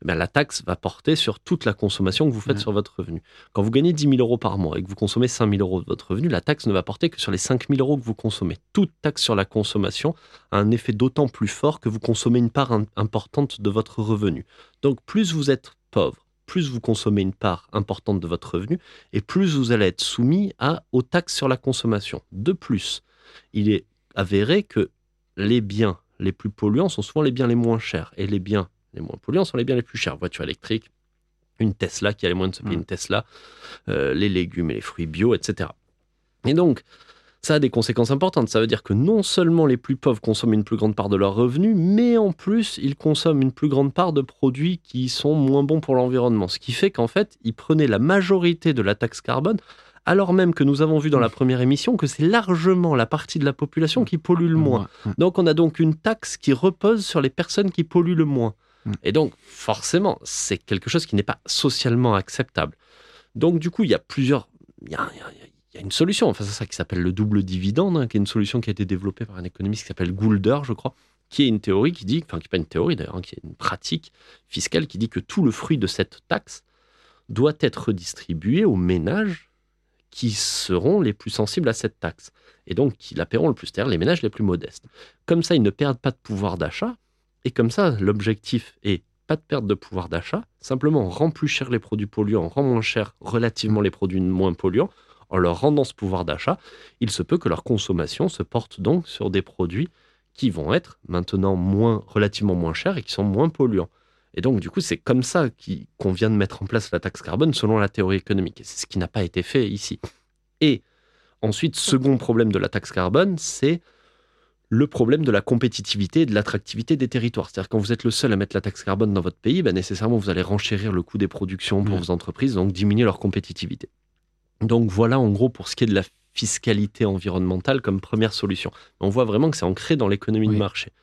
eh la taxe va porter sur toute la consommation que vous faites sur votre revenu. Quand vous gagnez 10 000 euros par mois et que vous consommez 5 000 euros de votre revenu, la taxe ne va porter que sur les 5 000 euros que vous consommez. Toute taxe sur la consommation a un effet d'autant plus fort que vous consommez une part importante de votre revenu. Donc plus vous êtes pauvre, plus vous consommez une part importante de votre revenu et plus vous allez être soumis à, aux taxes sur la consommation. De plus, il est avéré que les biens les plus polluants sont souvent les biens les moins chers et les biens les moins polluants sont les biens les plus chers. Voiture électrique, une Tesla qui a les moyens de se payer une Tesla, euh, les légumes et les fruits bio, etc. Et donc, ça a des conséquences importantes. Ça veut dire que non seulement les plus pauvres consomment une plus grande part de leurs revenus, mais en plus, ils consomment une plus grande part de produits qui sont moins bons pour l'environnement. Ce qui fait qu'en fait, ils prenaient la majorité de la taxe carbone alors même que nous avons vu dans la première émission que c'est largement la partie de la population qui pollue le moins. Donc on a donc une taxe qui repose sur les personnes qui polluent le moins. Mm. Et donc forcément, c'est quelque chose qui n'est pas socialement acceptable. Donc du coup, il y a plusieurs... Il y a, une solution, enfin c'est ça qui s'appelle le double dividende, hein, qui est une solution qui a été développée par un économiste qui s'appelle Goulder, je crois, qui est une théorie qui dit, enfin qui n'est pas une théorie d'ailleurs, hein, qui est une pratique fiscale qui dit que tout le fruit de cette taxe doit être redistribué aux ménages qui seront les plus sensibles à cette taxe et donc qui la paieront le plus, c'est-à-dire les ménages les plus modestes. Comme ça, ils ne perdent pas de pouvoir d'achat et comme ça, l'objectif est pas de perte de pouvoir d'achat, simplement on rend plus cher les produits polluants, on rend moins cher relativement les produits moins polluants. En leur rendant ce pouvoir d'achat, il se peut que leur consommation se porte donc sur des produits qui vont être maintenant moins, relativement moins chers et qui sont moins polluants. Et donc, du coup, c'est comme ça qu'on vient de mettre en place la taxe carbone selon la théorie économique. C'est ce qui n'a pas été fait ici. Et ensuite, second problème de la taxe carbone, c'est le problème de la compétitivité et de l'attractivité des territoires. C'est-à-dire quand vous êtes le seul à mettre la taxe carbone dans votre pays, ben nécessairement vous allez renchérir le coût des productions pour vos entreprises, donc diminuer leur compétitivité. Donc voilà en gros pour ce qui est de la fiscalité environnementale comme première solution. On voit vraiment que c'est ancré dans l'économie de marché.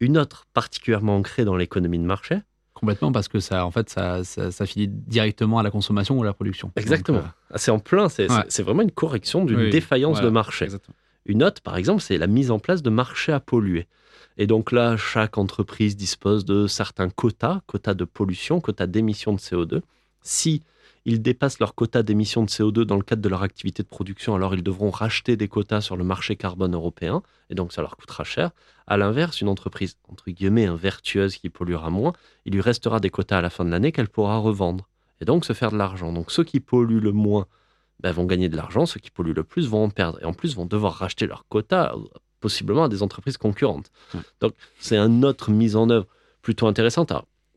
Une autre particulièrement ancrée dans l'économie de marché, Complètement, parce que ça, en fait, ça, ça, finit directement à la consommation ou à la production. Exactement. Euh, ah, c'est en plein, c'est vraiment une correction d'une défaillance de marché. Une autre, par exemple, c'est la mise en place de marchés à polluer. Et donc là, chaque entreprise dispose de certains quotas, quotas de pollution, quotas d'émissions de CO2. Si ils dépassent leur quota d'émissions de CO2 dans le cadre de leur activité de production, alors ils devront racheter des quotas sur le marché carbone européen, et donc ça leur coûtera cher. À l'inverse, une entreprise, entre guillemets, vertueuse qui polluera moins, il lui restera des quotas à la fin de l'année qu'elle pourra revendre, et donc se faire de l'argent. Donc ceux qui polluent le moins ben, vont gagner de l'argent, ceux qui polluent le plus vont en perdre, et en plus vont devoir racheter leurs quotas, possiblement à des entreprises concurrentes. Donc c'est une autre mise en œuvre plutôt intéressante,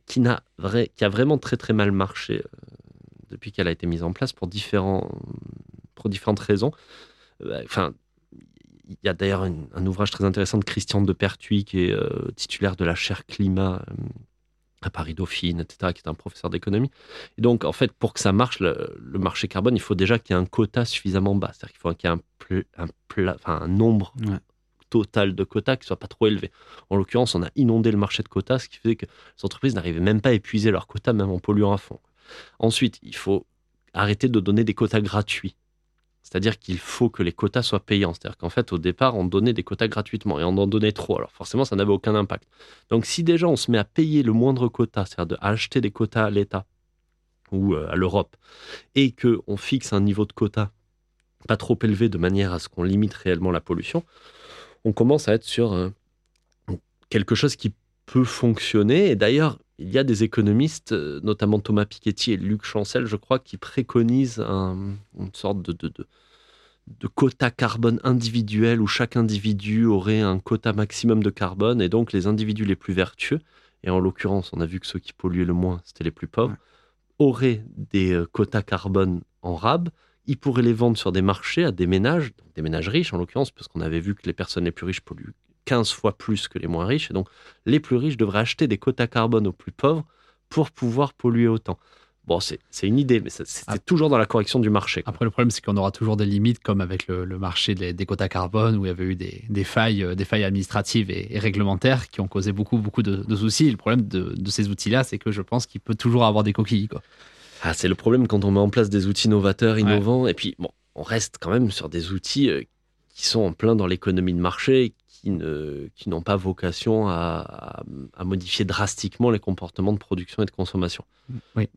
qui, n'a vrai, qui a vraiment très très mal marché euh, depuis qu'elle a été mise en place pour, différents, pour différentes raisons. Euh, enfin, il y a d'ailleurs un, ouvrage très intéressant de Christian de Pertuis, qui est euh, titulaire de la chaire climat à Paris Dauphine, etc., qui est un professeur d'économie. Et donc, en fait, pour que ça marche, le, marché carbone, il faut déjà qu'il y ait un quota suffisamment bas. C'est-à-dire qu'il faut qu'il y ait un, un, nombre total de quotas qui soit pas trop élevé. En l'occurrence, on a inondé le marché de quotas, ce qui faisait que les entreprises n'arrivaient même pas à épuiser leurs quotas, même en polluant à fond. Ensuite, il faut arrêter de donner des quotas gratuits. C'est-à-dire qu'il faut que les quotas soient payants. C'est-à-dire qu'en fait, au départ, on donnait des quotas gratuitement et on en donnait trop. Alors forcément, ça n'avait aucun impact. Donc si déjà on se met à payer le moindre quota, c'est-à-dire d'acheter des quotas à l'État ou euh, à l'Europe, et qu'on fixe un niveau de quota pas trop élevé de manière à ce qu'on limite réellement la pollution, on commence à être sur euh, quelque chose qui peut fonctionner. Et d'ailleurs, il y a des économistes, euh, notamment Thomas Piketty et Luc Chancel, je crois, qui préconisent une sorte de, de, de, quota carbone individuel où chaque individu aurait un quota maximum de carbone et donc les individus les plus vertueux, et en l'occurrence, on a vu que ceux qui polluaient le moins, c'était les plus pauvres, auraient des euh, quotas carbone en rab. Ils pourraient les vendre sur des marchés à des ménages, des ménages riches en l'occurrence, parce qu'on avait vu que les personnes les plus riches polluent 15 fois plus que les moins riches. Et donc, les plus riches devraient acheter des quotas carbone aux plus pauvres pour pouvoir polluer autant. Bon, c'est une idée, mais c'était toujours dans la correction du marché. Après, le problème, c'est qu'on aura toujours des limites, comme avec le, marché des, quotas carbone, où il y avait eu des, failles, euh, des failles administratives et, réglementaires qui ont causé beaucoup, beaucoup de, soucis. le problème de, ces outils-là, c'est que je pense qu'il peut toujours avoir des coquilles. Quoi. Ah, c'est le problème quand on met en place des outils novateurs, innovants, et puis bon, on reste quand même sur des outils euh, qui sont en plein dans l'économie de marché, qui n'ont pas vocation à, modifier drastiquement les comportements de production et de consommation. Oui.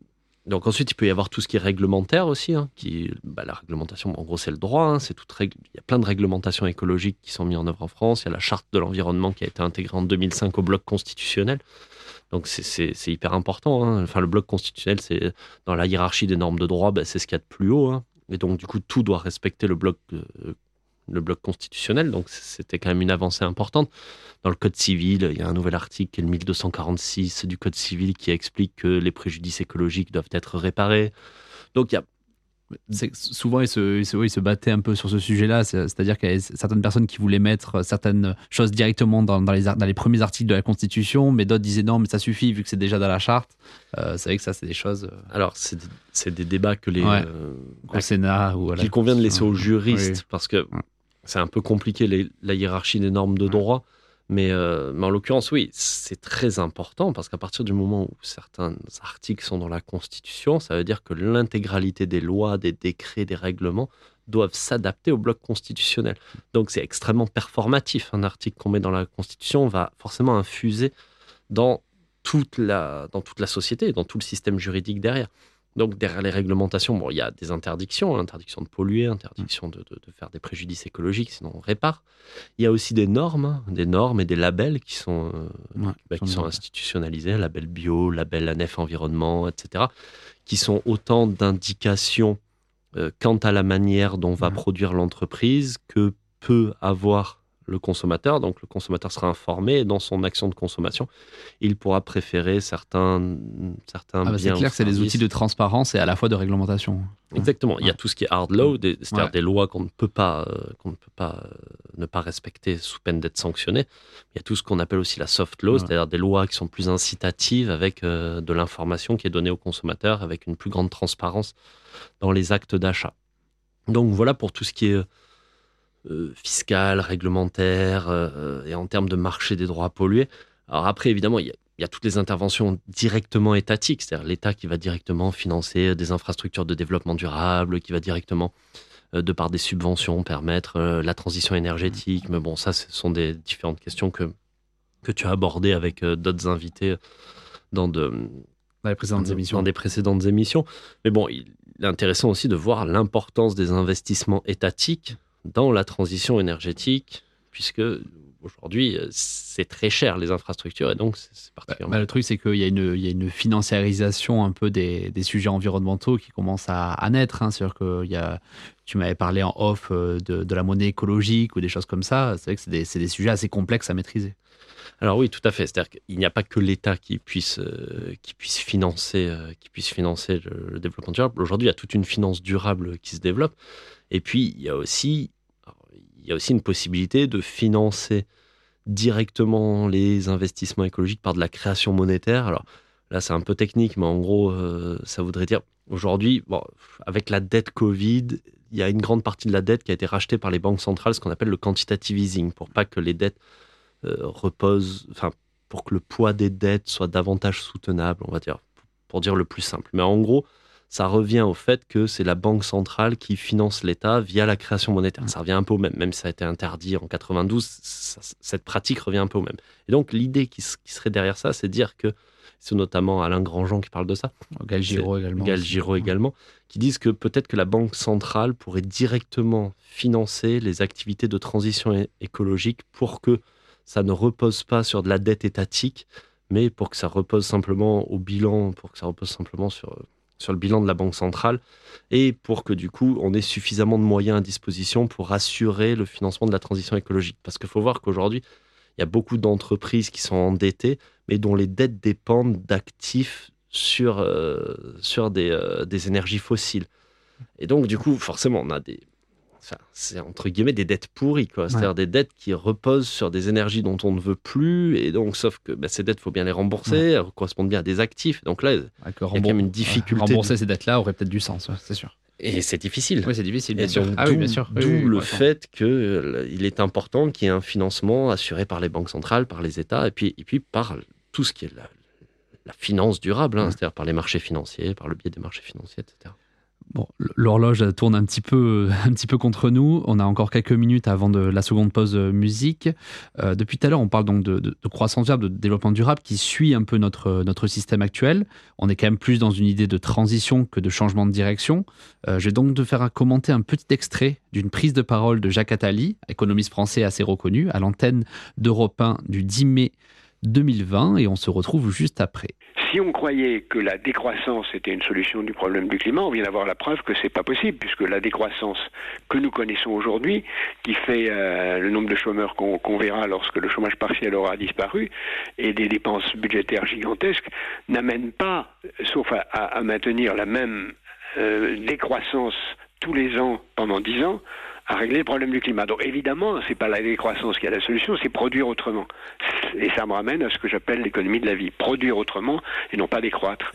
Donc ensuite, il peut y avoir tout ce qui est réglementaire aussi. Hein, qui, bah, la réglementation, en gros, c'est le droit. Hein, c'est toute Il y a plein de réglementations écologiques qui sont mises en œuvre en France. Il y a la charte de l'environnement qui a été intégrée en 2005 au bloc constitutionnel. Donc c'est hyper important. Hein. Enfin, le bloc constitutionnel, c'est dans la hiérarchie des normes de droit, bah, c'est ce qu'il y a de plus haut. Et donc du coup, tout doit respecter le bloc euh, le bloc constitutionnel, donc c'était quand même une avancée importante. Dans le Code civil, il y a un nouvel article, qui est le 1246 du Code civil, qui explique que les préjudices écologiques doivent être réparés. Donc il y a souvent, ils se, ils, se, battaient un peu sur ce sujet-là. C'est-à-dire qu'il y avait certaines personnes qui voulaient mettre certaines choses directement dans, les, dans les, premiers articles de la Constitution, mais d'autres disaient non, mais ça suffit vu que c'est déjà dans la charte. Euh, c'est vrai que ça, c'est des choses. Euh, Alors, c'est des, débats que les. Euh, au Sénat ou à Qu'il convient de laisser aux juristes, parce que c'est un peu compliqué la hiérarchie des normes de droit. Euh, mais, en l'occurrence, oui, c'est très important parce qu'à partir du moment où certains articles sont dans la Constitution, ça veut dire que l'intégralité des lois, des décrets, des règlements doivent s'adapter au bloc constitutionnel. Donc c'est extrêmement performatif. Un article qu'on met dans la Constitution va forcément infuser dans toute la, dans toute la société, dans tout le système juridique derrière. Donc derrière les réglementations, bon, il y a des interdictions, hein, interdiction de polluer, interdiction de, faire des préjudices écologiques, sinon on répare. Il y a aussi des normes, hein, des normes et des labels qui sont, euh, bah, qui sont institutionnalisés, label bio, label ANEF environnement, etc., qui sont autant d'indications euh, quant à la manière dont va produire l'entreprise que peut avoir le consommateur. Donc le consommateur sera informé dans son action de consommation, il pourra préférer certains, certains ah bah biens. C'est clair que c'est des outils de transparence et à la fois de réglementation. Exactement. Il y a tout ce qui est hard law, c'est-à-dire des lois qu'on ne peut pas, euh, qu'on ne peut pas euh, ne pas respecter sous peine d'être sanctionné. Il y a tout ce qu'on appelle aussi la soft law, c'est-à-dire des lois qui sont plus incitatives avec euh, de l'information qui est donnée au consommateur, avec une plus grande transparence dans les actes d'achat. Donc voilà pour tout ce qui est euh, fiscale, réglementaire euh, et en termes de marché des droits à polluer. Alors après, évidemment, il y, a, toutes les interventions directement étatiques, c'est-à-dire l'État qui va directement financer des infrastructures de développement durable, qui va directement, euh, de par des subventions, permettre la transition énergétique. Mais bon, ça, ce sont des différentes questions que, que tu as abordées avec d'autres invités dans, de, les précédentes émissions. dans des précédentes émissions. Mais bon, il est intéressant aussi de voir l'importance des investissements étatiques dans la transition énergétique, puisque aujourd'hui, c'est très cher les infrastructures et donc c'est particulièrement. Bah, le truc, c'est qu'il y, a une, il y a une financiarisation un peu des, des sujets environnementaux qui commence à, naître. Hein. C'est-à-dire que il y a, tu m'avais parlé en off euh, de, de, la monnaie écologique ou des choses comme ça. C'est vrai que c'est des, des, sujets assez complexes à maîtriser. Alors oui, tout à fait. C'est-à-dire qu'il n'y a pas que l'État qui puisse, euh, qui puisse financer, euh, qui puisse financer le, le développement durable. Aujourd'hui, il y a toute une finance durable qui se développe. Et puis, il y a aussi il y a aussi une possibilité de financer directement les investissements écologiques par de la création monétaire. Alors Là, c'est un peu technique, mais en gros, ça voudrait dire aujourd'hui, bon, avec la dette Covid, il y a une grande partie de la dette qui a été rachetée par les banques centrales, ce qu'on appelle le quantitative easing, pour pas que les dettes reposent, enfin, pour que le poids des dettes soit davantage soutenable, on va dire, pour dire le plus simple. Mais en gros, ça revient au fait que c'est la banque centrale qui finance l'État via la création monétaire. Ça revient un peu au même, même si ça a été interdit en 92, cette pratique revient un peu au même. Et donc l'idée qui, serait derrière ça, c'est de dire que, c'est notamment Alain Grandjean qui parle de ça, Gal Giraud également, Gal Giraud également, qui disent que peut-être que la banque centrale pourrait directement financer les activités de transition écologique pour que ça ne repose pas sur de la dette étatique, mais pour que ça repose simplement au bilan, pour que ça repose simplement sur sur le bilan de la Banque centrale et pour que du coup on ait suffisamment de moyens à disposition pour assurer le financement de la transition écologique. Parce qu'il faut voir qu'aujourd'hui, il y a beaucoup d'entreprises qui sont endettées, mais dont les dettes dépendent d'actifs sur, euh, des, euh, des énergies fossiles. Et donc, du coup, forcément, on a des, c'est entre guillemets des dettes pourries, quoi. C'est-à-dire des dettes qui reposent sur des énergies dont on ne veut plus, et donc, sauf que bah, ces dettes, il faut bien les rembourser, elles correspondent bien à des actifs. Donc là, il y a quand même une difficulté. Rembourser ces dettes-là aurait peut-être du sens, c'est sûr. Et c'est difficile. Oui, c'est difficile, bien sûr. Ah, oui, sûr. D'où le fait qu'il euh, est important qu'il y ait un financement assuré par les banques centrales, par les États, et puis, et puis par tout ce qui est la, finance durable, hein, c'est-à-dire par les marchés financiers, par le biais des marchés financiers, etc. Bon, l'horloge tourne un petit, peu, un petit peu contre nous. On a encore quelques minutes avant de la seconde pause musique. Euh, depuis tout à l'heure, on parle donc de, croissance durable, de développement durable qui suit un peu notre, notre système actuel. On est quand même plus dans une idée de transition que de changement de direction. Euh, je vais donc te faire commenter un petit extrait d'une prise de parole de Jacques Attali, économiste français assez reconnu, à l'antenne d'Europe 1 du 10 mai 2020 et on se retrouve juste après. Si on croyait que la décroissance était une solution du problème du climat, on vient d'avoir la preuve que c'est pas possible, puisque la décroissance que nous connaissons aujourd'hui, qui fait euh, le nombre de chômeurs qu'on verra lorsque le chômage partiel aura disparu, et des dépenses budgétaires gigantesques, n'amène pas, sauf à, maintenir la même euh, décroissance tous les ans pendant dix ans, à régler le problème du climat. Donc évidemment, c'est pas la décroissance qui a la solution, c'est produire autrement. Et ça me ramène à ce que j'appelle l'économie de la vie. Produire autrement et non pas décroître.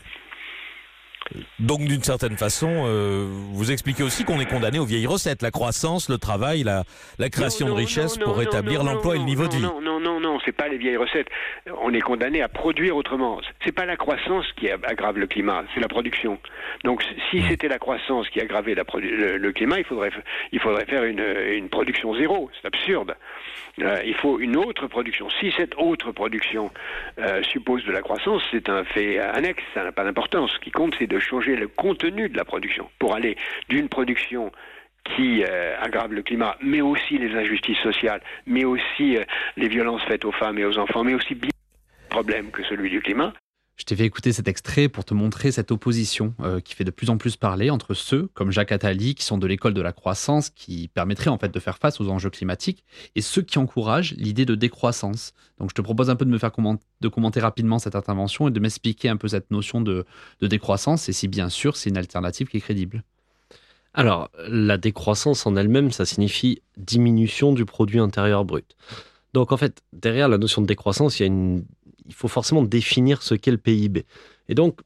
Donc d'une certaine façon, euh, vous expliquez aussi qu'on est condamné aux vieilles recettes, la croissance, le travail, la, la création de richesses pour rétablir l'emploi et le niveau de vie. Non, non, non, non, c'est pas les vieilles recettes. On est condamné à produire autrement. C'est pas la croissance qui aggrave le climat, c'est la production. Donc si c'était la croissance qui aggravait la le, climat, il faudrait, il faudrait faire une, une production zéro. C'est absurde. Euh, il faut une autre production. Si cette autre production euh, suppose de la croissance, c'est un fait annexe, ça n'a pas d'importance. Ce qui compte, c'est de changer le contenu de la production pour aller d'une production qui euh, aggrave le climat, mais aussi les injustices sociales, mais aussi les violences faites aux femmes et aux enfants, mais aussi bien problème que celui du climat, je t'ai fait écouter cet extrait pour te montrer cette opposition euh, qui fait de plus en plus parler entre ceux comme Jacques Attali, qui sont de l'école de la croissance, qui permettrait en fait de faire face aux enjeux climatiques, et ceux qui encouragent l'idée de décroissance. Donc je te propose un peu de me faire de commenter rapidement cette intervention et de m'expliquer un peu cette notion de, de décroissance et si bien sûr c'est une alternative qui est crédible. Alors la décroissance en elle-même, ça signifie diminution du produit intérieur brut. Donc en fait, derrière la notion de décroissance, il y a une il faut forcément définir ce qu'est le PIB. Et donc,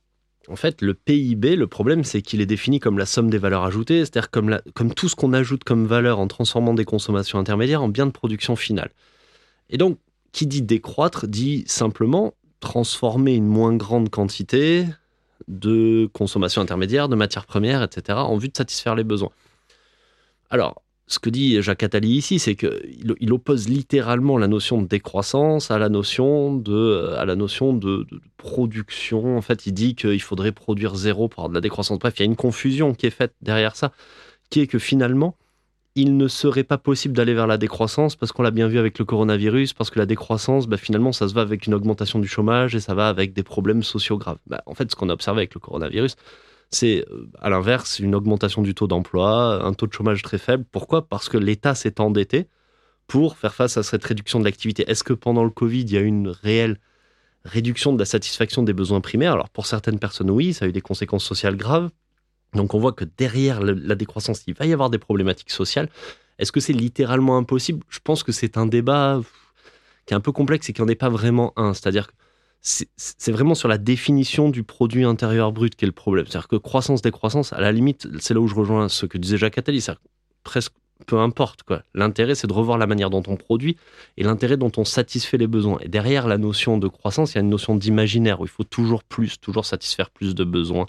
en fait, le PIB, le problème, c'est qu'il est défini comme la somme des valeurs ajoutées, c'est-à-dire comme, tout ce qu'on ajoute comme valeur en transformant des consommations intermédiaires en biens de production finale. Et donc, qui dit décroître dit simplement transformer une moins grande quantité de consommation intermédiaire, de matières premières, etc., en vue de satisfaire les besoins. Alors, ce que dit Jacques Attali ici, c'est qu'il il oppose littéralement la notion de décroissance à la notion de, à la notion de, production. En fait, il dit qu'il faudrait produire zéro pour avoir de la décroissance. Bref, il y a une confusion qui est faite derrière ça, qui est que finalement, il ne serait pas possible d'aller vers la décroissance parce qu'on l'a bien vu avec le coronavirus, parce que la décroissance, bah, finalement, ça se va avec une augmentation du chômage et ça va avec des problèmes sociaux graves. Bah, en fait, ce qu'on a observé avec le coronavirus, c'est euh, à l'inverse une augmentation du taux d'emploi, un taux de chômage très faible. Pourquoi? Parce que l'État s'est endetté pour faire face à cette réduction de l'activité. Est-ce que pendant le Covid, il y a une réelle réduction de la satisfaction des besoins primaires? Alors pour certaines personnes, oui, ça a eu des conséquences sociales graves. Donc on voit que derrière la décroissance, il va y avoir des problématiques sociales. Est-ce que c'est littéralement impossible? Je pense que c'est un débat qui est un peu complexe et qui n'en est pas vraiment un. C'est-à-dire que c'est vraiment sur la définition du produit intérieur brut qui est le problème. C'est-à-dire que croissance, décroissance, à la limite, c'est là où je rejoins ce que disait Jacques Attali, c'est presque peu importe. quoi. L'intérêt, c'est de revoir la manière dont on produit et l'intérêt dont on satisfait les besoins. Et derrière la notion de croissance, il y a une notion d'imaginaire où il faut toujours plus, toujours satisfaire plus de besoins,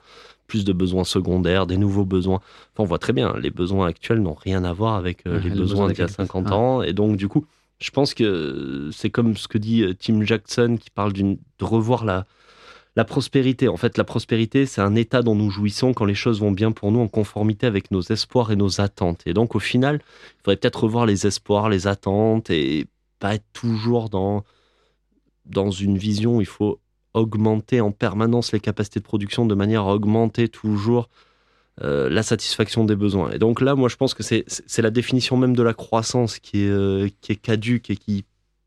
plus de besoins secondaires, des nouveaux besoins. Enfin, on voit très bien, les besoins actuels n'ont rien à voir avec euh, les, besoins d'il y a 50 ans. Et donc, du coup, je pense que c'est comme ce que dit euh, Tim Jackson qui parle de revoir la, la prospérité. En fait, la prospérité, c'est un état dont nous jouissons quand les choses vont bien pour nous en conformité avec nos espoirs et nos attentes. Et donc, au final, il faudrait peut-être revoir les espoirs, les attentes et pas être toujours dans, dans une vision où il faut augmenter en permanence les capacités de production de manière à augmenter toujours euh, la satisfaction des besoins. Et donc là, moi, je pense que c'est la définition même de la croissance qui est, euh, qui est caduque et qui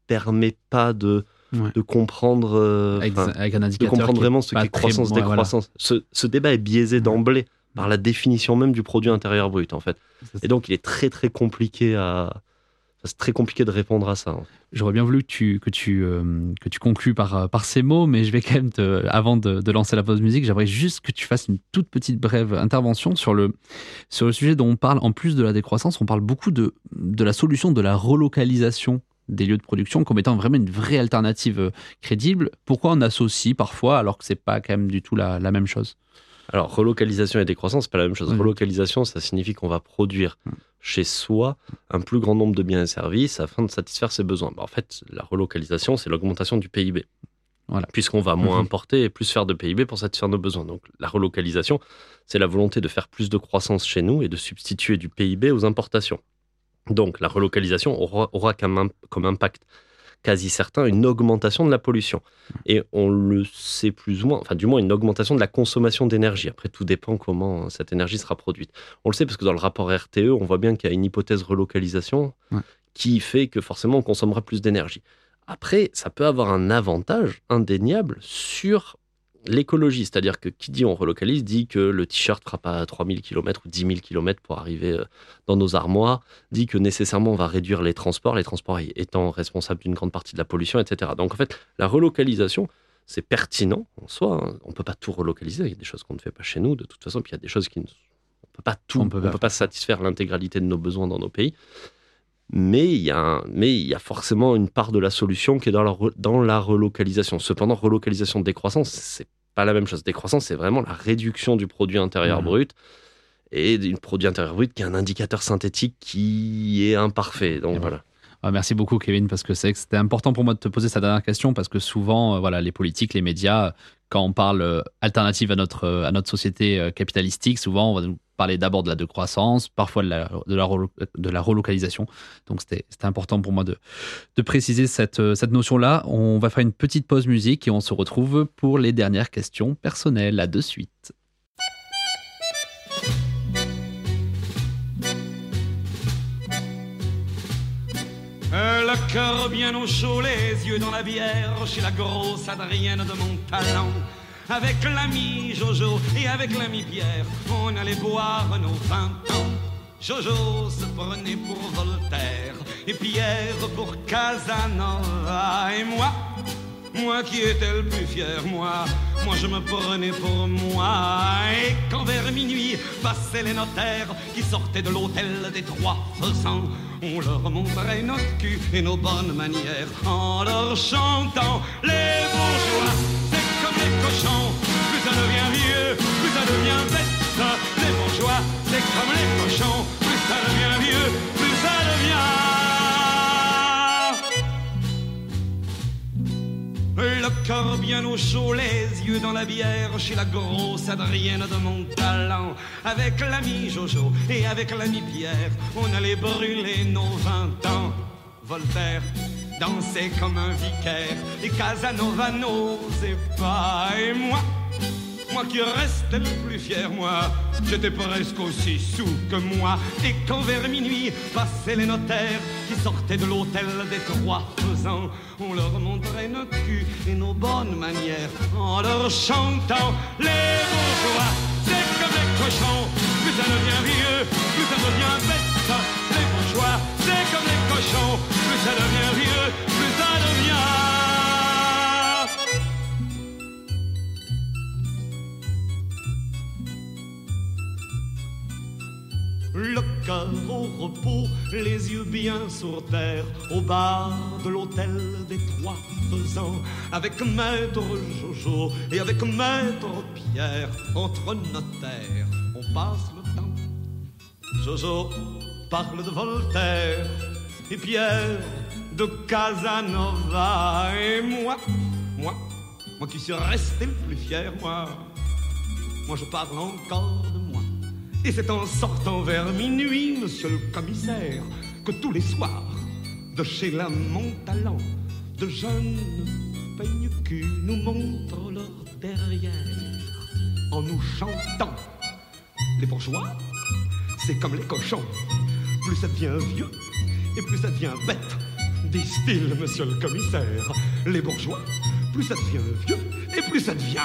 permet pas de, de comprendre, euh, de comprendre vraiment ce qu'est croissance, décroissance. Ce, ce, débat est biaisé d'emblée par la définition même du produit intérieur brut, en fait. Et donc, il est très, très compliqué à, c'est très compliqué de répondre à ça. Hein. J'aurais bien voulu que tu, que tu, euh, que tu conclues par, euh, par ces mots, mais je vais quand même, avant de, de, lancer la pause musique, j'aimerais juste que tu fasses une toute petite brève intervention sur le, sur le sujet dont on parle, en plus de la décroissance, on parle beaucoup de, de la solution de la relocalisation des lieux de production comme étant vraiment une vraie alternative euh, crédible. Pourquoi on associe parfois alors que c'est pas quand même du tout la même chose? Alors, relocalisation et décroissance, c'est pas la même chose. Relocalisation, ça signifie qu'on va produire chez soi un plus grand nombre de biens et services afin de satisfaire ses besoins. Bah, en fait, la relocalisation, c'est l'augmentation du PIB. Voilà. Puisqu'on va moins mhm. importer et plus faire de PIB pour satisfaire nos besoins. Donc, la relocalisation, c'est la volonté de faire plus de croissance chez nous et de substituer du PIB aux importations. Donc, la relocalisation aura, aura comme impact quasi certain une augmentation de la pollution. Et on le sait plus ou moins, enfin du moins une augmentation de la consommation d'énergie. Après, tout dépend comment cette énergie sera produite. On le sait parce que dans le rapport RTE, on voit bien qu'il y a une hypothèse relocalisation qui fait que forcément on consommera plus d'énergie. Après, ça peut avoir un avantage indéniable sur l'écologie, c'est-à-dire que qui dit on relocalise dit que le t-shirt fera pas 3000 km ou 10 000 km pour arriver euh, dans nos armoires, dit que nécessairement on va réduire les transports, les transports étant responsables d'une grande partie de la pollution, etc. Donc en fait, la relocalisation, c'est pertinent en soi. Hein. On ne peut pas tout relocaliser, il y a des choses qu'on ne fait pas chez nous de toute façon, puis il y a des choses qui ne... On peut pas tout, on peut, peut pas satisfaire l'intégralité de nos besoins dans nos pays. Mais il, y a mais il y a forcément une part de la solution qui est dans la, dans la relocalisation. Cependant, relocalisation décroissance, c'est pas la même chose. Décroissance, c'est vraiment la réduction du produit intérieur mmh. brut et du produit intérieur brut qui est un indicateur synthétique qui est imparfait. Donc voilà. Ah, merci beaucoup, Kevin, parce que c'est c'était important pour moi de te poser cette dernière question, parce que souvent, euh, voilà, les politiques, les médias, quand on parle euh, alternative à notre, euh, à notre société capitalistique, souvent, on va nous parler d'abord de la décroissance, parfois de la, de la, de la relocalisation. Donc, c'était important pour moi de, de préciser cette, cette notion-là. On va faire une petite pause musique et on se retrouve pour les dernières questions personnelles. À de suite. Cœur bien au chaud, les yeux dans la bière, chez la grosse Adrienne de mon talent. Avec l'ami Jojo et avec l'ami Pierre, on allait boire nos vingt ans. Jojo se prenait pour Voltaire et Pierre pour Casanova et moi moi qui étais le plus fier, moi, moi je me prenais pour moi. Et quand vers minuit passaient les notaires qui sortaient de l'hôtel des trois faisans, on leur montrait notre cul et nos bonnes manières en leur chantant les bourgeois. C'est comme les cochons, plus ça devient vieux, plus ça devient bête. Les bourgeois, c'est comme les cochons, plus ça devient vieux, Le cœur bien au chaud, les yeux dans la bière, chez la grosse Adrienne de mon talent. Avec l'ami Jojo et avec l'ami Pierre, on allait brûler nos vingt ans. Voltaire dansait comme un vicaire, et Casanova n'osait pas, et moi moi qui restais le plus fier, moi, j'étais presque aussi sous que moi. Et quand vers minuit passaient les notaires qui sortaient de l'hôtel des trois faisans, on leur montrait nos culs et nos bonnes manières en leur chantant les bourgeois. C'est comme les cochons, plus ça devient vieux, plus ça devient bête. Les bourgeois, c'est comme les cochons, plus ça devient vieux, le cœur au repos, les yeux bien sur terre, au bar de l'hôtel des trois faisans, avec maître Jojo et avec maître Pierre, entre notaires, on passe le temps. Jojo parle de Voltaire et Pierre de Casanova et moi, moi, moi qui suis resté le plus fier, moi, moi je parle encore de. Et c'est en sortant vers minuit, monsieur le commissaire, que tous les soirs, de chez la Montalent, de jeunes peignes nous montrent leur derrière en nous chantant. Les bourgeois, c'est comme les cochons. Plus ça devient vieux et plus ça devient bête, disent-ils, monsieur le commissaire. Les bourgeois, plus ça devient vieux et plus ça devient.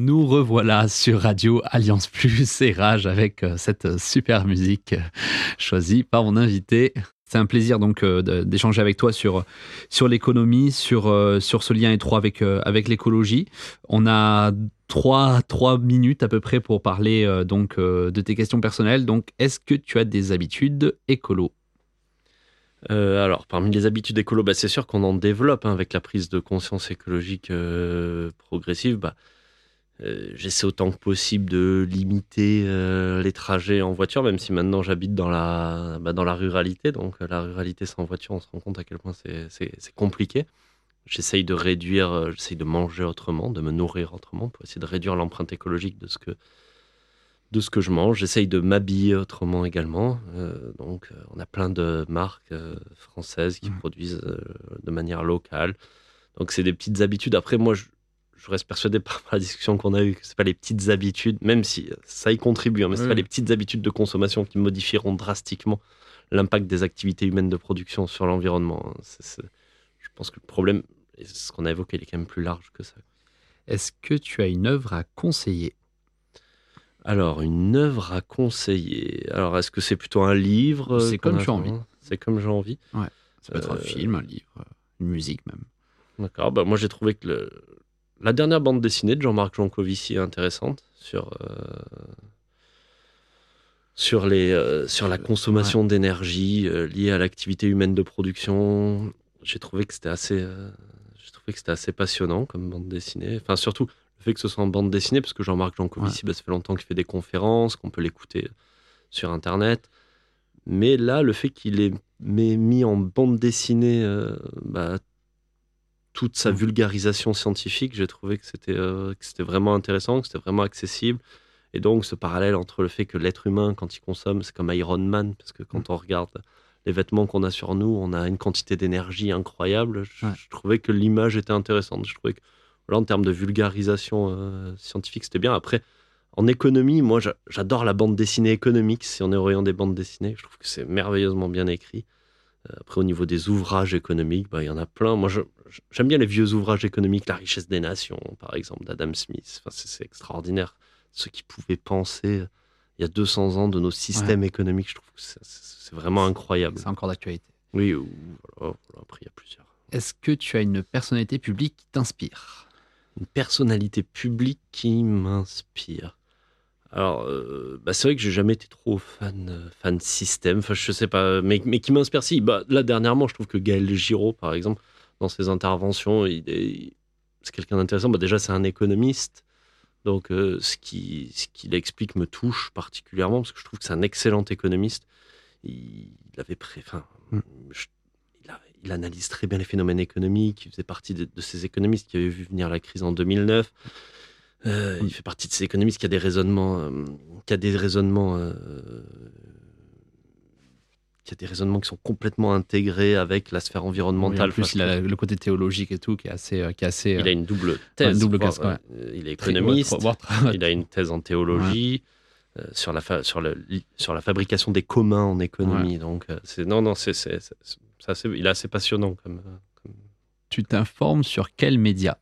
Nous revoilà sur Radio Alliance Plus et Rage avec euh, cette super musique euh, choisie par mon invité. C'est un plaisir donc euh, d'échanger avec toi sur, sur l'économie, sur, sur ce lien étroit avec, avec l'écologie. On a trois, trois minutes à peu près pour parler donc de tes questions personnelles. Donc, est-ce que tu as des habitudes écolo? Alors, parmi les habitudes écolo, bah, c'est sûr qu'on en développe hein, avec la prise de conscience écologique progressive. Bah, euh, j'essaie autant que possible de limiter euh, les trajets en voiture, même si maintenant j'habite dans la, bah, dans la ruralité. Donc euh, la ruralité sans voiture, on se rend compte à quel point c'est compliqué. J'essaye de réduire, j'essaye de manger autrement, de me nourrir autrement pour essayer de réduire l'empreinte écologique de ce que, de ce que je mange. J'essaye de m'habiller autrement également. donc on a plein de marques françaises qui mmh. produisent de manière locale. Donc c'est des petites habitudes. Après moi, je, je reste persuadé par la discussion qu'on a eue que ce pas les petites habitudes, même si ça y contribue, hein, mais ce pas les petites habitudes de consommation qui modifieront drastiquement l'impact des activités humaines de production sur l'environnement. Hein. je pense que le problème, et ce qu'on a évoqué, il est quand même plus large que ça. Est-ce que tu as une œuvre à conseiller? Alors, une œuvre à conseiller. Alors, est-ce que c'est plutôt un livre C'est comme tu as envie. C'est comme j'ai envie. Ouais. Ça peut être un euh, film, un livre, une musique même. D'accord. Bah, moi, j'ai trouvé que le, la dernière bande dessinée de Jean-Marc Jancovici est intéressante sur, euh, sur, les, euh, sur la consommation d'énergie euh, liée à l'activité humaine de production. J'ai trouvé que c'était assez, j'ai trouvé que c'était assez passionnant comme bande dessinée. Enfin, surtout le fait que ce soit en bande dessinée, parce que Jean-Marc Jancovici, bah, ça fait longtemps qu'il fait des conférences, qu'on peut l'écouter sur Internet. Mais là, le fait qu'il ait mis en bande dessinée bah, toute sa mmh. vulgarisation scientifique, j'ai trouvé que c'était euh, vraiment intéressant, que c'était vraiment accessible. Et donc, ce parallèle entre le fait que l'être humain, quand il consomme, c'est comme Iron Man, parce que quand mmh. on regarde les vêtements qu'on a sur nous, on a une quantité d'énergie incroyable. Je, trouvais que l'image était intéressante. Je trouvais que, voilà, en termes de vulgarisation euh, scientifique, c'était bien. Après, en économie, moi, j'adore la bande dessinée économique, si on est au des bandes dessinées. Je trouve que c'est merveilleusement bien écrit. Après, au niveau des ouvrages économiques, bah, il y en a plein. Moi, j'aime bien les vieux ouvrages économiques, La richesse des nations, par exemple, d'Adam Smith. Enfin, c'est extraordinaire. Ceux qui pouvaient penser il y a 200 ans de nos systèmes économiques, je trouve que c'est vraiment incroyable. C'est encore d'actualité. Oui, après, il y a plusieurs. Est-ce que tu as une personnalité publique qui t'inspire? Une personnalité publique qui m'inspire alors, euh, bah, c'est vrai que j'ai jamais été trop fan, euh, fan système. Enfin, je sais pas, mais, mais qui m'inspire si. Bah, là, dernièrement, je trouve que Gaël Giraud, par exemple, dans ses interventions, il c'est quelqu'un d'intéressant. Bah, déjà, c'est un économiste. Donc, euh, ce qu'il ce explique me touche particulièrement parce que je trouve que c'est un excellent économiste. Il, avait pré... enfin, mm. il, il, analyse très bien les phénomènes économiques. Il faisait partie de, de, ces économistes qui avaient vu venir la crise en 2009. Euh, il fait partie de ces économistes qui a des raisonnements, euh, qui a des raisonnements, euh, qui a des raisonnements qui sont complètement intégrés avec la sphère environnementale. en plus, il a le côté théologique et tout qui est assez, qui est assez. Il a une double thèse. Une double il est économiste. il a une thèse en théologie. sur la sur le sur la fabrication des communs en économie donc c'est non non c'est c'est il est assez passionnant comme... tu t'informes sur quels médias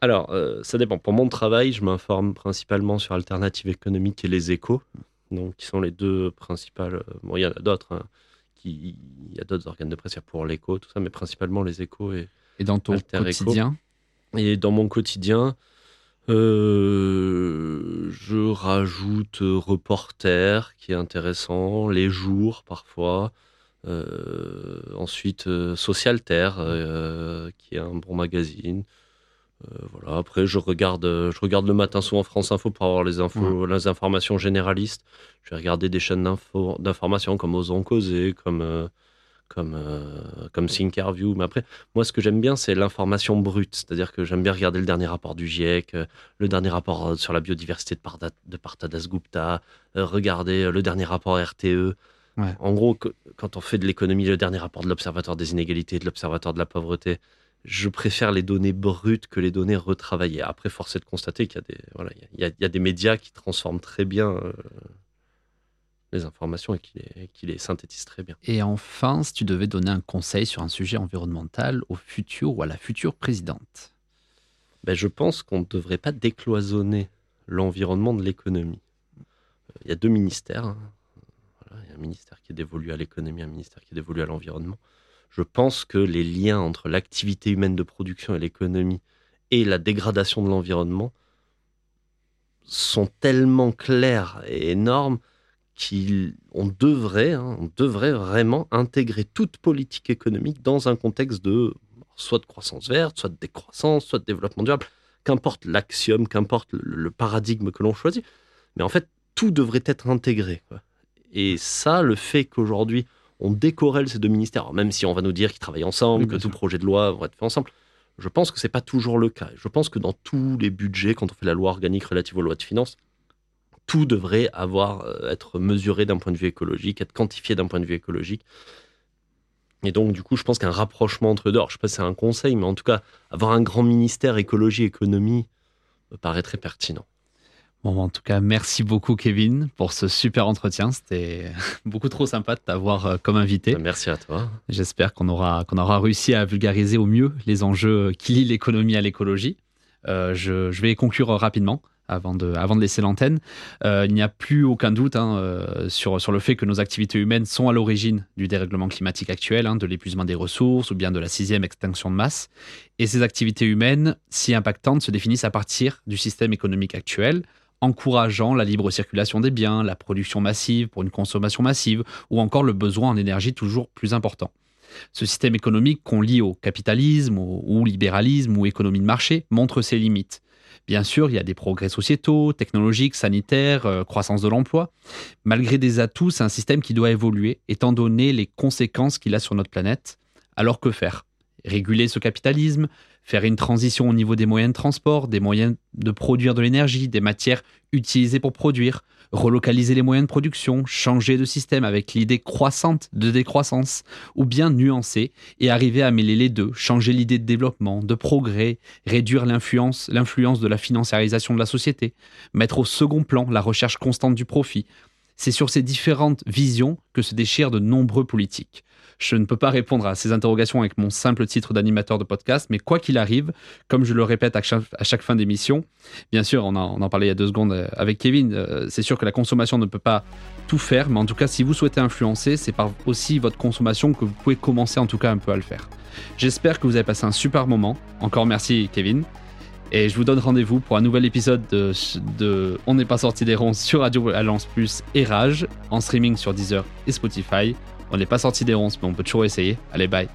alors, euh, ça dépend. Pour mon travail, je m'informe principalement sur Alternative économique et les échos, donc qui sont les deux principales. Euh, bon, il y en a d'autres. Hein, qui... Il y a d'autres organes de presse, il y a pour l'écho, tout ça, mais principalement les échos et, Et dans ton quotidien Et dans mon quotidien, euh, je rajoute reporter qui est intéressant, les jours parfois. Euh, ensuite, Socialter qui est un bon magazine. Voilà. Après, je regarde, je regarde le matin souvent France Info pour avoir les infos, les informations généralistes. Je vais regarder des chaînes d'information comme Osons Causer, comme comme, euh, comme Thinkerview. Mais après, moi, ce que j'aime bien, c'est l'information brute. C'est-à-dire que j'aime bien regarder le dernier rapport du GIEC, euh, le dernier rapport euh, sur la biodiversité de, Parda, de Partadas Gupta, regarder le dernier rapport RTE. En gros, quand on fait de l'économie, le dernier rapport de l'Observatoire des inégalités, de l'Observatoire de la pauvreté, je préfère les données brutes que les données retravaillées. Après, force est de constater qu'il y a des, voilà, il y a, y a des médias qui transforment très bien les informations et qui les, qui les synthétise très bien. Et enfin, si tu devais donner un conseil sur un sujet environnemental au futur ou à la future présidente? Ben, Je pense qu'on ne devrait pas décloisonner l'environnement de l'économie. Euh, il y a deux ministères. Hein. il y a un ministère qui est dévolu à l'économie, un ministère qui est dévolu à l'environnement. Je pense que les liens entre l'activité humaine de production et l'économie et la dégradation de l'environnement sont tellement clairs et énormes qu'on devrait, hein, devrait vraiment intégrer toute politique économique dans un contexte de soit de croissance verte, soit de décroissance, soit de développement durable, qu'importe l'axiome, qu'importe le, paradigme que l'on choisit. Mais en fait, tout devrait être intégré. Et ça, le fait qu'aujourd'hui, on décorrèle ces deux ministères, même si on va nous dire qu'ils travaillent ensemble, que tout projet de loi va être fait ensemble, je pense que ce n'est pas toujours le cas. Je pense que dans tous les budgets, quand on fait la loi organique relative aux lois de finances, tout devrait avoir, euh, être mesuré d'un point de vue écologique, être quantifié d'un point de vue écologique. Et donc, du coup, je pense qu'un rapprochement entre deux, je ne sais pas si c'est un conseil, mais en tout cas, avoir un grand ministère écologie-économie me paraît très pertinent. Bon, en tout cas, merci beaucoup, Kevin, pour ce super entretien. C'était beaucoup trop sympa de t'avoir euh, comme invité. Merci à toi. J'espère qu'on aura, qu'on aura réussi à vulgariser au mieux les enjeux qui lient l'économie à l'écologie. Euh, je, je, vais conclure rapidement avant de, avant de laisser l'antenne. Euh, il n'y a plus aucun doute hein, sur, sur le fait que nos activités humaines sont à l'origine du dérèglement climatique actuel, hein, de l'épuisement des ressources ou bien de la sixième extinction de masse. Et ces activités humaines, si impactantes, se définissent à partir du système économique actuel, encourageant la libre circulation des biens, la production massive pour une consommation massive, ou encore le besoin en énergie toujours plus important. Ce système économique qu'on lie au capitalisme, au libéralisme ou économie de marché montre ses limites. Bien sûr, il y a des progrès sociétaux, technologiques, sanitaires, euh, croissance de l'emploi. Malgré des atouts, c'est un système qui doit évoluer, étant donné les conséquences qu'il a sur notre planète. Alors que faire? Réguler ce capitalisme, faire une transition au niveau des moyens de transport, des moyens de produire de l'énergie, des matières utilisées pour produire, relocaliser les moyens de production, changer de système avec l'idée croissante de décroissance, ou bien nuancer et arriver à mêler les deux, changer l'idée de développement, de progrès, réduire l'influence, de la financiarisation de la société, mettre au second plan la recherche constante du profit. C'est sur ces différentes visions que se déchirent de nombreux politiques. Je ne peux pas répondre à ces interrogations avec mon simple titre d'animateur de podcast, mais quoi qu'il arrive, comme je le répète à chaque, fin d'émission, bien sûr, on, en parlait il y a deux secondes euh, avec Kevin, euh, c'est sûr que la consommation ne peut pas tout faire, mais en tout cas, si vous souhaitez influencer, c'est par aussi votre consommation que vous pouvez commencer en tout cas un peu à le faire. J'espère que vous avez passé un super moment. Encore merci Kevin. Et je vous donne rendez-vous pour un nouvel épisode de, de On n'est pas sorti des ronds sur Radio Alliance Plus et Rage, en streaming sur Deezer et Spotify. On n'est pas sorti des ronces, mais on peut toujours essayer. Allez, bye.